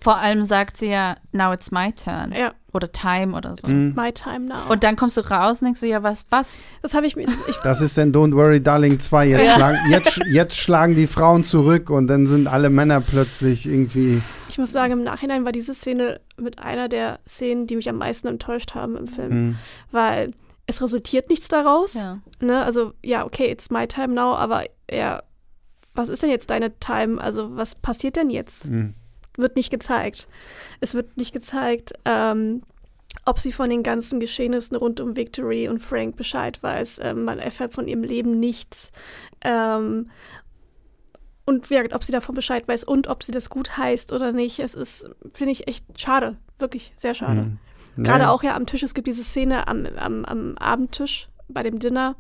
vor allem sagt sie ja, now it's my turn. Ja. Oder time oder so. Mhm. My time now. Und dann kommst du raus und denkst du, ja, was, was? Das habe ich mir. Ich das ist dann Don't Worry Darling 2. Jetzt, ja. schlagen, jetzt, jetzt schlagen die Frauen zurück und dann sind alle Männer plötzlich irgendwie. Ich muss sagen, im Nachhinein war diese Szene mit einer der Szenen, die mich am meisten enttäuscht haben im Film. Mhm. Weil es resultiert nichts daraus. Ja. Ne? Also, ja, okay, it's my time now, aber ja, was ist denn jetzt deine Time? Also, was passiert denn jetzt? Mhm wird nicht gezeigt. Es wird nicht gezeigt, ähm, ob sie von den ganzen Geschehnissen rund um Victory und Frank Bescheid weiß. Ähm, man erfährt von ihrem Leben nichts. Ähm, und ja, ob sie davon Bescheid weiß und ob sie das gut heißt oder nicht. Es ist, finde ich, echt schade. Wirklich sehr schade. Mhm. Gerade auch ja am Tisch, es gibt diese Szene am, am, am Abendtisch bei dem Dinner,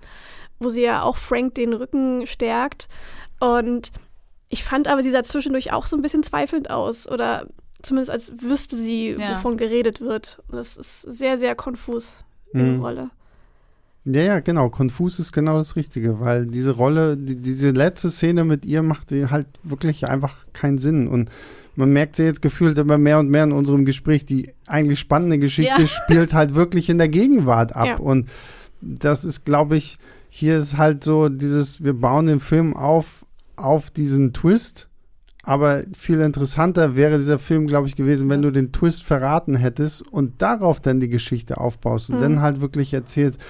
wo sie ja auch Frank den Rücken stärkt. Und ich fand aber, sie sah zwischendurch auch so ein bisschen zweifelnd aus. Oder zumindest als wüsste sie, ja. wovon geredet wird. Und das ist sehr, sehr konfus, ihre mhm. Rolle. Ja, ja, genau. Konfus ist genau das Richtige, weil diese Rolle, die, diese letzte Szene mit ihr macht halt wirklich einfach keinen Sinn. Und man merkt sie jetzt gefühlt immer mehr und mehr in unserem Gespräch, die eigentlich spannende Geschichte ja. <laughs> spielt halt wirklich in der Gegenwart ab. Ja. Und das ist, glaube ich, hier ist halt so dieses, wir bauen den Film auf auf diesen Twist. Aber viel interessanter wäre dieser Film, glaube ich, gewesen, wenn du den Twist verraten hättest und darauf dann die Geschichte aufbaust und mhm. dann halt wirklich erzählst,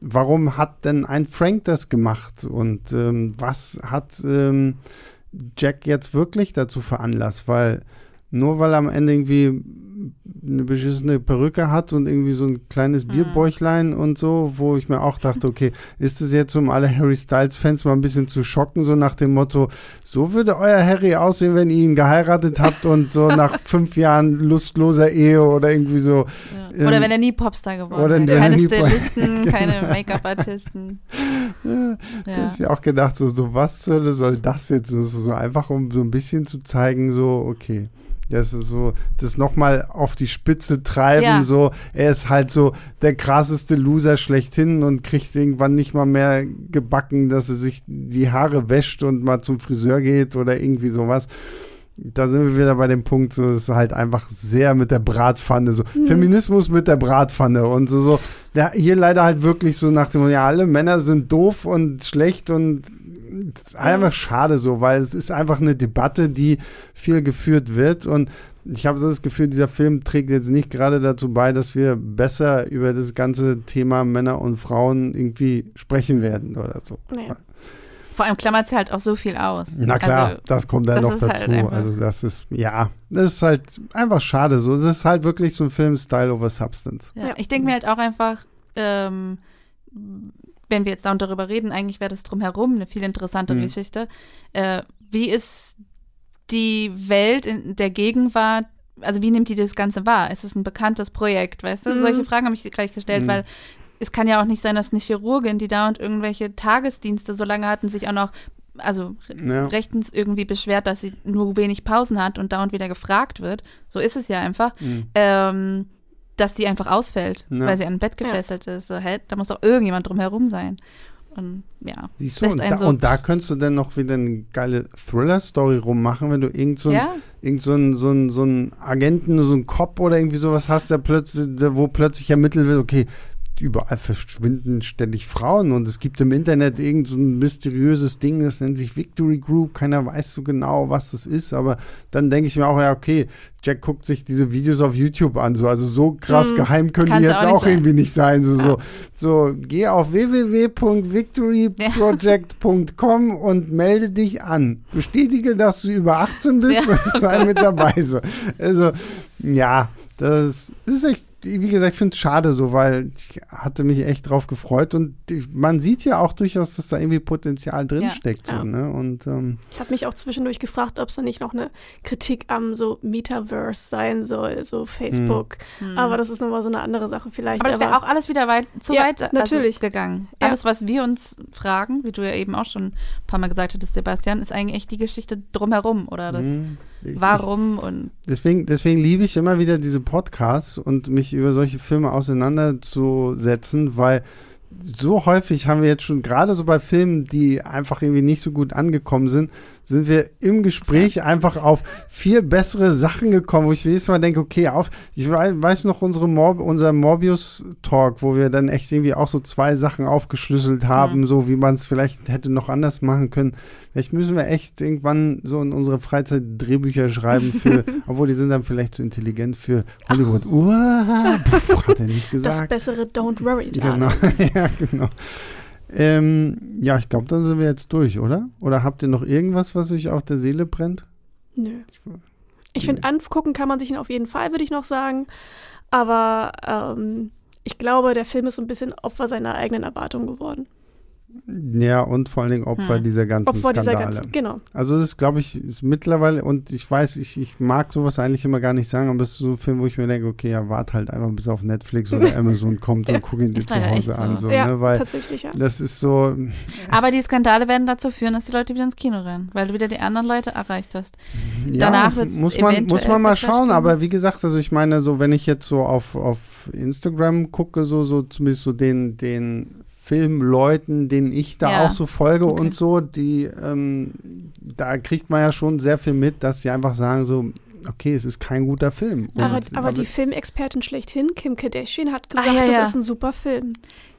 warum hat denn ein Frank das gemacht und ähm, was hat ähm, Jack jetzt wirklich dazu veranlasst? Weil nur weil am Ende irgendwie eine beschissene Perücke hat und irgendwie so ein kleines mhm. Bierbäuchlein und so, wo ich mir auch dachte, okay, ist es jetzt, um alle Harry Styles-Fans mal ein bisschen zu schocken, so nach dem Motto, so würde euer Harry aussehen, wenn ihr ihn geheiratet habt und so nach <laughs> fünf Jahren lustloser Ehe oder irgendwie so. Ja. Oder ähm, wenn er nie Popstar geworden wäre. Keine Stylisten, <laughs> keine Make-up-Artisten. Ja, ja. Da ist mir auch gedacht, so, so was soll das jetzt? So, so einfach, um so ein bisschen zu zeigen, so, okay das ist so, das nochmal auf die Spitze treiben, ja. so, er ist halt so der krasseste Loser schlechthin und kriegt irgendwann nicht mal mehr gebacken, dass er sich die Haare wäscht und mal zum Friseur geht oder irgendwie sowas. Da sind wir wieder bei dem Punkt, so, es ist halt einfach sehr mit der Bratpfanne, so, mhm. Feminismus mit der Bratpfanne und so, so, der, hier leider halt wirklich so nach dem, ja, alle Männer sind doof und schlecht und einfach schade so, weil es ist einfach eine Debatte, die viel geführt wird und ich habe das Gefühl, dieser Film trägt jetzt nicht gerade dazu bei, dass wir besser über das ganze Thema Männer und Frauen irgendwie sprechen werden oder so. Nee. Vor allem klammert es halt auch so viel aus. Na klar, also, das kommt dann noch halt dazu. Halt also das ist, ja, das ist halt einfach schade so. Es ist halt wirklich so ein Film Style over Substance. Ja, ich denke mir halt auch einfach, ähm, wenn wir jetzt darüber reden, eigentlich wäre das drumherum eine viel interessantere mhm. Geschichte. Äh, wie ist die Welt in der Gegenwart, also wie nimmt die das Ganze wahr? Ist es ein bekanntes Projekt, weißt du? Mhm. Solche Fragen habe ich gleich gestellt, mhm. weil es kann ja auch nicht sein, dass eine Chirurgin, die dauernd irgendwelche Tagesdienste so lange hatten, sich auch noch also ja. rechtens irgendwie beschwert, dass sie nur wenig Pausen hat und dauernd wieder gefragt wird. So ist es ja einfach. Mhm. Ähm, dass sie einfach ausfällt, ja. weil sie an ein Bett gefesselt ja. ist. So, hey, da muss doch irgendjemand drumherum sein. Und ja. Siehst du, und da, so und da, könntest du dann noch wieder eine geile Thriller-Story rummachen, wenn du irgend so, ja. irgend so einen so ein, so ein Agenten, so einen Cop oder irgendwie sowas hast, der plötzlich, der, wo plötzlich ermittelt wird, okay, überall verschwinden ständig Frauen und es gibt im Internet irgend so ein mysteriöses Ding, das nennt sich Victory Group, keiner weiß so genau, was das ist, aber dann denke ich mir auch, ja, okay, Jack guckt sich diese Videos auf YouTube an, so, also so krass hm, geheim können die jetzt auch, auch irgendwie nicht sein, so, ja. so, so, geh auf www.victoryproject.com und melde dich an, bestätige, dass du über 18 bist ja. und sei mit dabei, so, also, ja, das ist echt wie gesagt, ich finde es schade so, weil ich hatte mich echt drauf gefreut und man sieht ja auch durchaus, dass da irgendwie Potenzial drinsteckt. Ja. So, ne? und, ähm, ich habe mich auch zwischendurch gefragt, ob es da nicht noch eine Kritik am so Metaverse sein soll, so Facebook. Hm. Aber das ist nochmal so eine andere Sache vielleicht. Aber das wäre auch alles wieder weit, zu ja, weit also natürlich. gegangen. Ja. Alles, was wir uns fragen, wie du ja eben auch schon ein paar Mal gesagt hattest, Sebastian, ist eigentlich echt die Geschichte drumherum oder das. Hm. Warum und. Deswegen, deswegen liebe ich immer wieder diese Podcasts und mich über solche Filme auseinanderzusetzen, weil so häufig haben wir jetzt schon, gerade so bei Filmen, die einfach irgendwie nicht so gut angekommen sind, sind wir im Gespräch einfach auf vier bessere Sachen gekommen, wo ich jedes Mal denke, okay, auf, ich weiß noch unsere Mor unser Morbius-Talk, wo wir dann echt irgendwie auch so zwei Sachen aufgeschlüsselt haben, mhm. so wie man es vielleicht hätte noch anders machen können. Vielleicht müssen wir echt irgendwann so in unserer Freizeit Drehbücher schreiben für, <laughs> obwohl die sind dann vielleicht zu intelligent für Hollywood. Uah, hat er nicht gesagt. Das bessere Don't Worry. Genau, <laughs> ja, genau. Ähm, ja, ich glaube, dann sind wir jetzt durch, oder? Oder habt ihr noch irgendwas, was euch auf der Seele brennt? Nö. Ich finde, angucken kann man sich ihn auf jeden Fall, würde ich noch sagen. Aber ähm, ich glaube, der Film ist so ein bisschen Opfer seiner eigenen Erwartungen geworden. Ja, und vor allen Dingen Opfer hm. dieser ganzen Opfer Skandale. Dieser ganzen, genau. Also das glaube ich ist mittlerweile, und ich weiß, ich, ich mag sowas eigentlich immer gar nicht sagen, aber es ist so ein Film, wo ich mir denke, okay, ja, warte halt einfach bis auf Netflix <laughs> oder Amazon kommt und guck ihn dir zu Hause so. an. So, ja, ne? Weil tatsächlich, ja. Das ist so. Aber die Skandale werden dazu führen, dass die Leute wieder ins Kino rennen, weil du wieder die anderen Leute erreicht hast. Ja, Danach wird's muss man muss man mal schauen, aber wie gesagt, also ich meine, so wenn ich jetzt so auf, auf Instagram gucke, so, so zumindest so den, den Filmleuten, denen ich da ja. auch so folge okay. und so, die, ähm, da kriegt man ja schon sehr viel mit, dass sie einfach sagen so, okay, es ist kein guter Film. aber, aber die Filmexpertin schlechthin, Kim Kardashian, hat gesagt, ah, ja, ja. das ist ein super Film.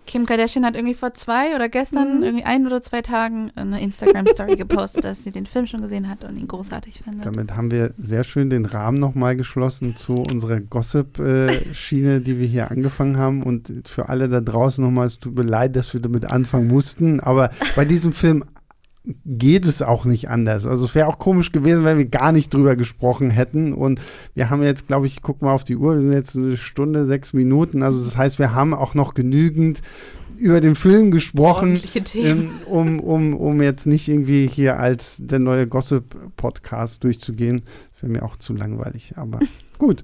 Kim Kardashian hat irgendwie vor zwei oder gestern, mhm. irgendwie ein oder zwei Tagen, eine Instagram-Story <laughs> gepostet, dass sie den Film schon gesehen hat und ihn großartig findet. Damit haben wir sehr schön den Rahmen nochmal geschlossen zu unserer Gossip-Schiene, die wir hier angefangen haben. Und für alle da draußen nochmal, es tut mir leid, dass wir damit anfangen mussten. Aber bei diesem Film geht es auch nicht anders. Also es wäre auch komisch gewesen, wenn wir gar nicht drüber gesprochen hätten. Und wir haben jetzt, glaube ich, guck mal auf die Uhr, wir sind jetzt eine Stunde, sechs Minuten. Also das heißt, wir haben auch noch genügend über den Film gesprochen, ähm, um, um, um jetzt nicht irgendwie hier als der neue Gossip-Podcast durchzugehen. Das wäre mir auch zu langweilig, aber <laughs> gut.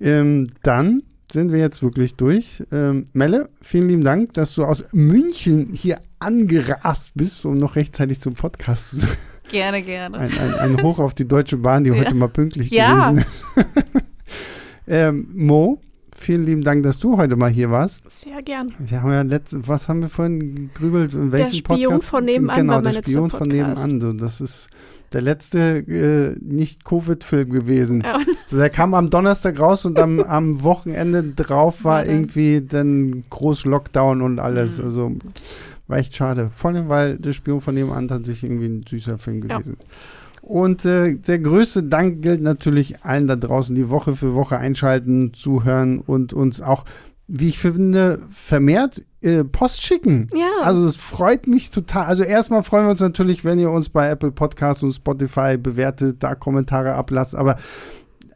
Ähm, dann sind wir jetzt wirklich durch. Ähm, Melle, vielen lieben Dank, dass du aus München hier angerast bist, um noch rechtzeitig zum Podcast zu sein. Gerne, gerne. Ein, ein, ein, Hoch auf die Deutsche Bahn, die ja. heute mal pünktlich ja. gewesen ist. <laughs> ähm, Mo, vielen lieben Dank, dass du heute mal hier warst. Sehr gern. Wir haben ja letzte, was haben wir vorhin gegrübelt? In welchem der Spion Podcast? von nebenan genau, der Spion von nebenan. So, das ist der letzte äh, Nicht-Covid-Film gewesen. Ja. So, der kam am Donnerstag raus und am, <laughs> am Wochenende drauf war ja, irgendwie dann groß Lockdown und alles. Mhm. Also war echt schade. Vor allem, weil der Spion von nebenan tatsächlich irgendwie ein süßer Film gewesen ist. Und äh, der größte Dank gilt natürlich allen da draußen, die Woche für Woche einschalten, zuhören und uns auch, wie ich finde, vermehrt äh, Post schicken. Ja. Also es freut mich total. Also erstmal freuen wir uns natürlich, wenn ihr uns bei Apple Podcasts und Spotify bewertet, da Kommentare ablasst. Aber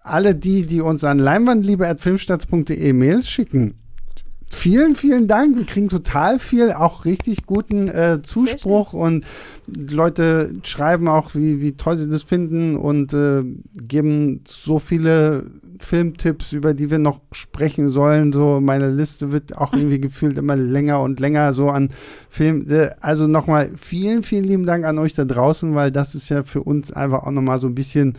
alle die, die uns an leinwandliebe.filmstarts.de Mails schicken, vielen, vielen Dank. Wir kriegen total viel, auch richtig guten äh, Zuspruch und Leute schreiben auch, wie, wie toll sie das finden und äh, geben so viele Filmtipps, über die wir noch sprechen sollen. So, meine Liste wird auch irgendwie <laughs> gefühlt immer länger und länger so an Filmen. Äh, also nochmal vielen, vielen lieben Dank an euch da draußen, weil das ist ja für uns einfach auch nochmal so ein bisschen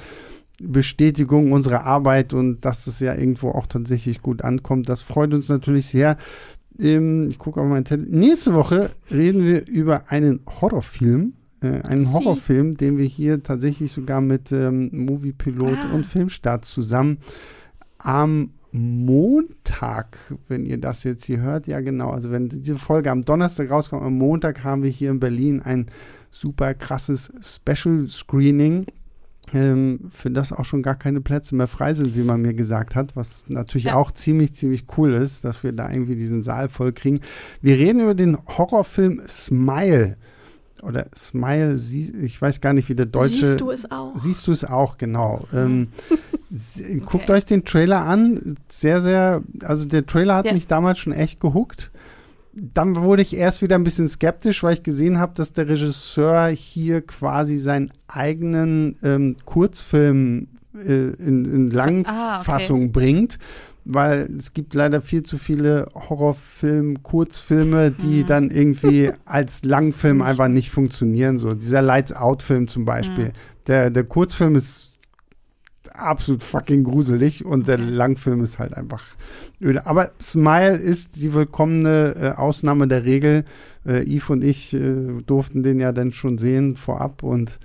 Bestätigung unserer Arbeit und dass es ja irgendwo auch tatsächlich gut ankommt. Das freut uns natürlich sehr. Ähm, ich gucke auf meinen Zettel. Nächste Woche reden wir über einen Horrorfilm. Äh, einen Sie. Horrorfilm, den wir hier tatsächlich sogar mit ähm, Moviepilot ah. und Filmstart zusammen am Montag, wenn ihr das jetzt hier hört, ja genau, also wenn diese Folge am Donnerstag rauskommt, am Montag haben wir hier in Berlin ein super krasses Special Screening ähm, für das auch schon gar keine Plätze mehr frei sind, wie man mir gesagt hat, was natürlich ja. auch ziemlich, ziemlich cool ist, dass wir da irgendwie diesen Saal voll kriegen. Wir reden über den Horrorfilm Smile. Oder Smile, ich weiß gar nicht, wie der deutsche. Siehst du es auch? Siehst du es auch, genau. Ähm, <laughs> guckt okay. euch den Trailer an. Sehr, sehr, also der Trailer hat ja. mich damals schon echt gehuckt dann wurde ich erst wieder ein bisschen skeptisch, weil ich gesehen habe, dass der Regisseur hier quasi seinen eigenen ähm, Kurzfilm äh, in, in Langfassung ah, okay. bringt. Weil es gibt leider viel zu viele Horrorfilm, Kurzfilme, die hm. dann irgendwie <laughs> als Langfilm einfach nicht funktionieren. So dieser Lights Out-Film zum Beispiel. Hm. Der, der Kurzfilm ist absolut fucking gruselig und der Langfilm ist halt einfach öde. Aber Smile ist die willkommene äh, Ausnahme der Regel. Äh, Yves und ich äh, durften den ja dann schon sehen vorab und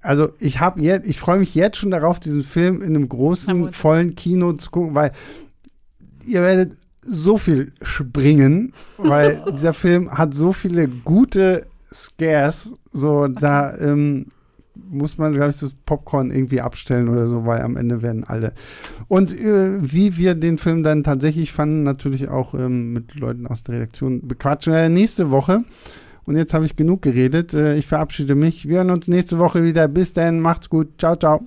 also ich habe jetzt, ich freue mich jetzt schon darauf, diesen Film in einem großen, vollen Kino zu gucken, weil ihr werdet so viel springen, weil <laughs> dieser Film hat so viele gute Scares, so da ähm, muss man, glaube ich, das Popcorn irgendwie abstellen oder so, weil am Ende werden alle. Und äh, wie wir den Film dann tatsächlich fanden, natürlich auch ähm, mit Leuten aus der Redaktion bequatschen. Äh, nächste Woche. Und jetzt habe ich genug geredet. Äh, ich verabschiede mich. Wir hören uns nächste Woche wieder. Bis dann. Macht's gut. Ciao, ciao.